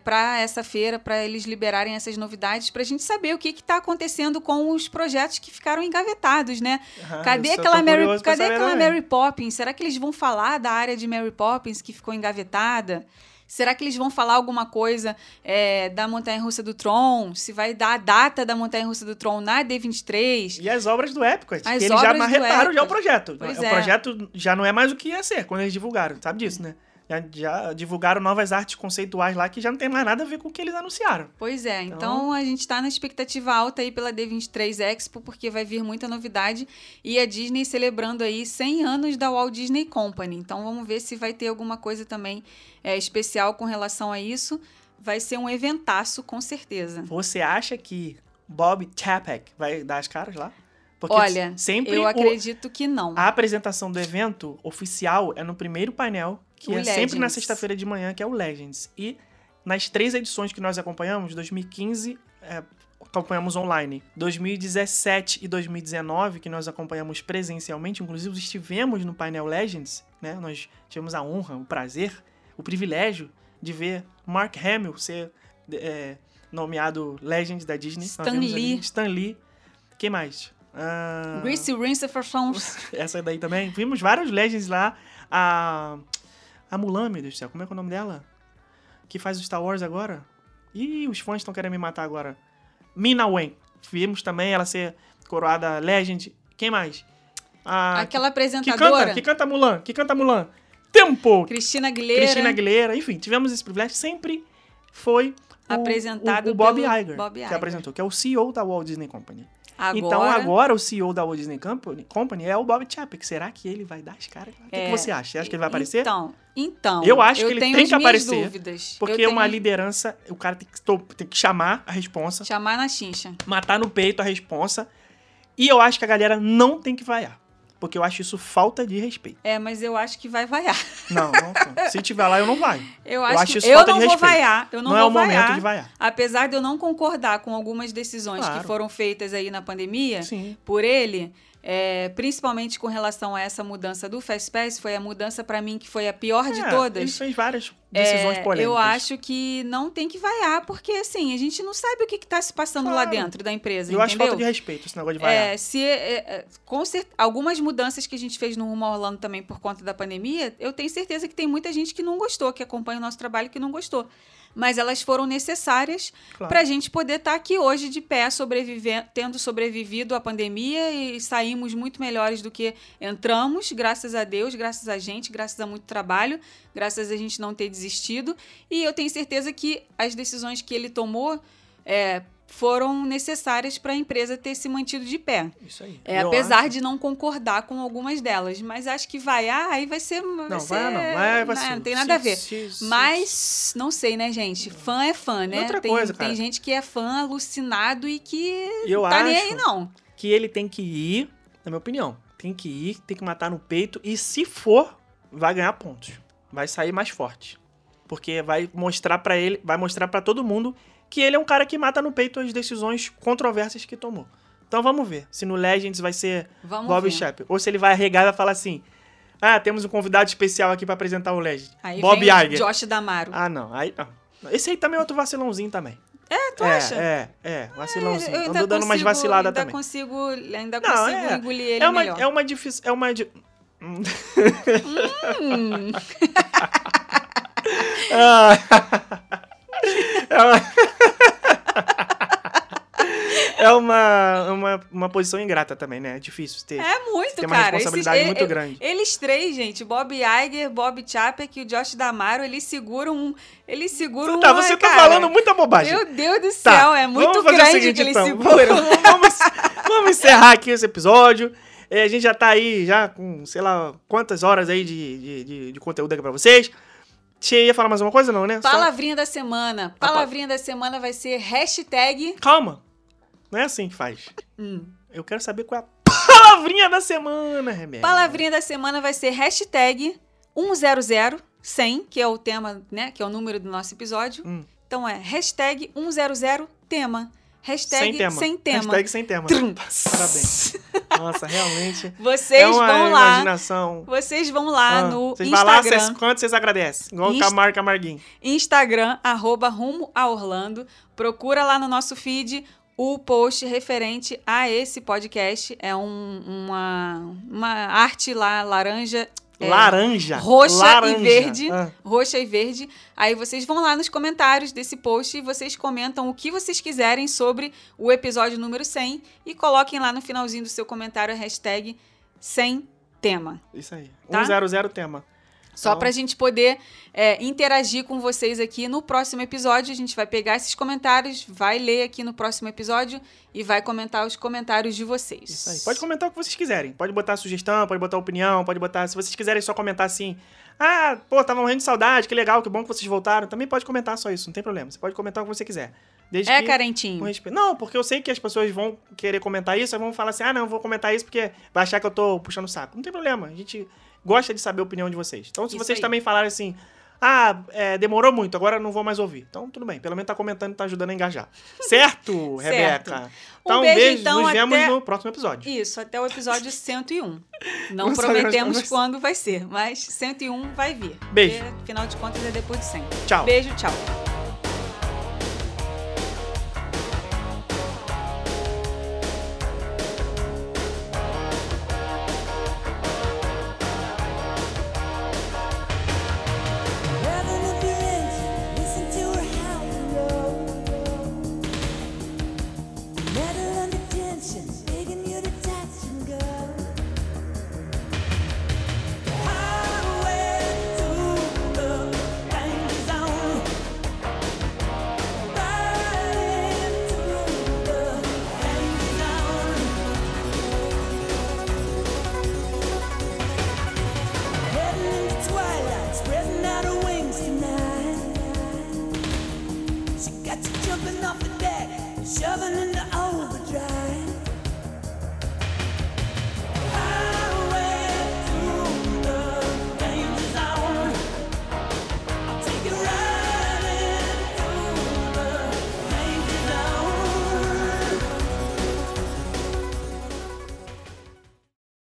para essa feira, para eles liberarem essas novidades, para a gente saber o que está acontecendo com os projetos que ficaram engavetados, né? Aham, Cadê aquela Mary, cadê aquela. Mary Poppins? Será que eles vão falar da área de Mary Poppins que ficou engavetada? Será que eles vão falar alguma coisa é, da Montanha Russa do Tron? Se vai dar a data da Montanha Russa do Tron na D23? E as obras do Epcot, As que eles já marretaram já o projeto. Pois o é. projeto já não é mais o que ia ser quando eles divulgaram, sabe disso, né? Já, já divulgaram novas artes conceituais lá que já não tem mais nada a ver com o que eles anunciaram. Pois é, então, Então- a gente está na expectativa alta aí pela D23 Expo, porque vai vir muita novidade e a Disney celebrando aí 100 anos da Walt Disney Company. Então vamos ver se vai ter alguma coisa também é, especial com relação a isso. Vai ser um eventaço, com certeza. Você acha que Bob Chapek vai dar as caras lá? Porque Olha, sempre eu o- acredito que não. a apresentação do evento oficial é no primeiro painel, que O é sempre na Legends. sexta-feira de manhã, que é o Legends. E nas três edições que nós acompanhamos, 2015 é, acompanhamos online, 2017 e 2019 que nós acompanhamos presencialmente, inclusive estivemos no painel Legends, né? Nós tivemos a honra, o prazer, o privilégio de ver Mark Hamill ser é, nomeado Legends da Disney. Stan Lee. Stan Lee. Quem mais? Ah, Reese Witherspoon. [laughs] essa daí também. Vimos vários Legends lá. A. A Mulan, meu Deus do céu, como é que é o nome dela? Que faz o Star Wars agora? Ih, os fãs estão querendo me matar agora. Mina Wen. Vimos também ela ser coroada Legend. Quem mais? A, Aquela que canta, apresentadora, que canta Mulan, que canta Mulan. Tempo! Cristina Aguilera. Cristina Aguilera, enfim, tivemos esse privilégio. Sempre foi o, Apresentado o, o Bob Iger, Bob que Iger. apresentou, que é o CEO da Walt Disney Company. Agora, Então agora o CEO da Walt Disney Company, é o Bob Chapek. Será que ele vai dar as caras? O que, É, que você acha? Você acha que ele vai aparecer? Então, então. Eu acho que ele tem que aparecer, Dúvidas. Porque eu tenho uma liderança, o cara tem que, tem que chamar a responsa, Chamar na chincha. matar no peito a responsa. E eu acho que a galera não tem que vaiar. Porque eu acho isso falta de respeito. É, mas eu acho que vai vaiar. [laughs] Não, não. se tiver lá, eu não vai. Eu acho, acho que isso eu falta não de vou respeito. vaiar. Eu não, Não, vou é o momento vaiar, de vaiar. Apesar de eu não concordar com algumas decisões Claro. que foram feitas aí na pandemia Sim. por ele, é, principalmente com relação a essa mudança do Fastpass, foi a mudança para mim que foi a pior de É, todas. Ele fez várias decisões É, polêmicas. Eu acho que não tem que vaiar, porque assim, a gente não sabe o que está se passando lá Claro. dentro da empresa, Eu acho entendeu? falta de respeito esse negócio de vaiar. É, se, é, é, com cer- algumas mudanças que a gente fez no Rumo a Orlando também por conta da pandemia, eu tenho certeza que tem muita gente que não gostou, que acompanha o nosso trabalho que não gostou. Mas elas foram necessárias Claro. para a gente poder estar aqui hoje de pé, sobreviver, tendo sobrevivido à pandemia e saímos muito melhores do que entramos, graças a Deus, graças a gente, graças a muito trabalho, graças a gente não ter desistido. E eu tenho certeza que as decisões que ele tomou é, foram necessárias para a empresa ter se mantido de pé. Isso aí. É, Eu apesar acho. de não concordar com algumas delas. Mas acho que vaiar, aí vai ser. Vai Não, ser, vai não. Vai, vai né, sim. não tem nada a ver. se- se- Mas, não sei, né, gente? Fã é fã, né? outra tem, coisa, tem cara. gente que é fã alucinado e que Eu tá acho nem aí, não. que ele tem que ir, na minha opinião, tem que ir, tem que matar no peito e se for, vai ganhar pontos. Vai sair mais forte. Porque vai mostrar pra ele, vai mostrar pra todo mundo que ele é um cara que mata no peito as decisões controversas que tomou. Então vamos ver se no Legends vai ser Vamos Bob ver. Shep ou se ele vai arregar e vai falar assim: "Ah, temos um convidado especial aqui pra apresentar o Legend, Aí Bob vem Iger". Josh Damaro. Ah, não. Aí não. Esse aí também é outro vacilãozinho também. é, tu é, acha? é, é, vacilãozinho. Eu Andou dando umas vaciladas ainda também. Consigo, ainda Não, consigo é. engolir ele É uma, melhor. é uma difícil. É uma. di-. Hum, [laughs] [laughs] Ah. É uma. [laughs] É uma, uma, uma posição ingrata também, né? É difícil ter. é muito, Tem uma cara. responsabilidade Esses- muito e- grande. Eles três, gente, Bob Iger, Bob Chapek e o Josh Damaro, eles seguram um. Eles seguram tá, você tá cara, falando muita bobagem. Meu Deus do Tá, céu, é muito grande seguinte, que eles então. seguram. vamos, vamos encerrar aqui esse episódio. É, a gente já tá aí, já com, sei lá, quantas horas aí de, de, de, de conteúdo aqui pra vocês. Você ia falar mais uma coisa, não, né? Só- Palavrinha da semana. Palavrinha da semana vai ser hashtag. Calma. Não é assim que faz. Hum. Eu quero saber qual é a palavrinha da semana, Rebeca. Palavrinha da semana vai ser hashtag 100, que é o tema, né? Que é o número do nosso episódio. Hum. Então é hashtag 100 tema. Hashtag Sem tema. sem tema. Hashtag sem tema. Trum. Parabéns. Nossa, realmente. Vocês é uma vão lá. imaginação. Vocês vão lá Ah, no vocês vão lá, Instagram. vocês, quanto vocês agradecem? Igual o Insta- Camargo Camarguinho. Instagram, arroba rumo a Orlando. Procura lá no nosso feed o post referente a esse podcast. É um- uma, uma arte lá, laranja. É, Laranja. roxa Laranja. e verde. Ah, roxa e verde. Aí vocês vão lá nos comentários desse post e vocês comentam o que vocês quiserem sobre o episódio número 100 e coloquem lá no finalzinho do seu comentário a hashtag 100 tema. isso aí. Tá? 100 tema. Só Então- pra gente poder é, interagir com vocês aqui no próximo episódio. A gente vai pegar esses comentários, vai ler aqui no próximo episódio e vai comentar os comentários de vocês. Isso aí. Pode comentar o que vocês quiserem. Pode botar sugestão, pode botar opinião, pode botar. Se vocês quiserem só comentar assim. Ah, pô, tava morrendo de saudade, que legal, que bom que vocês voltaram. Também pode comentar só isso, não tem problema. Você pode comentar o que você quiser. Desde É, que... Carentinho. Respeito. Não, porque eu sei que as pessoas vão querer comentar isso, aí vão falar assim: ah, não, vou comentar isso porque vai achar que eu tô puxando o saco. Não tem problema, a gente gosta de saber a opinião de vocês. Então, se Isso vocês aí. também falarem assim: ah, é, demorou muito, agora não vou mais ouvir. Então, tudo bem, pelo menos tá comentando e tá ajudando a engajar. [laughs] Certo, Rebeca? Então, Um beijo, beijo, então, nos vemos até- no próximo episódio. Isso, até o episódio 101. [laughs] Não Não prometemos quando vai ser. quando vai ser, mas 101 vai vir. Beijo. Porque, afinal de contas, é depois de 100. Tchau. Beijo, tchau.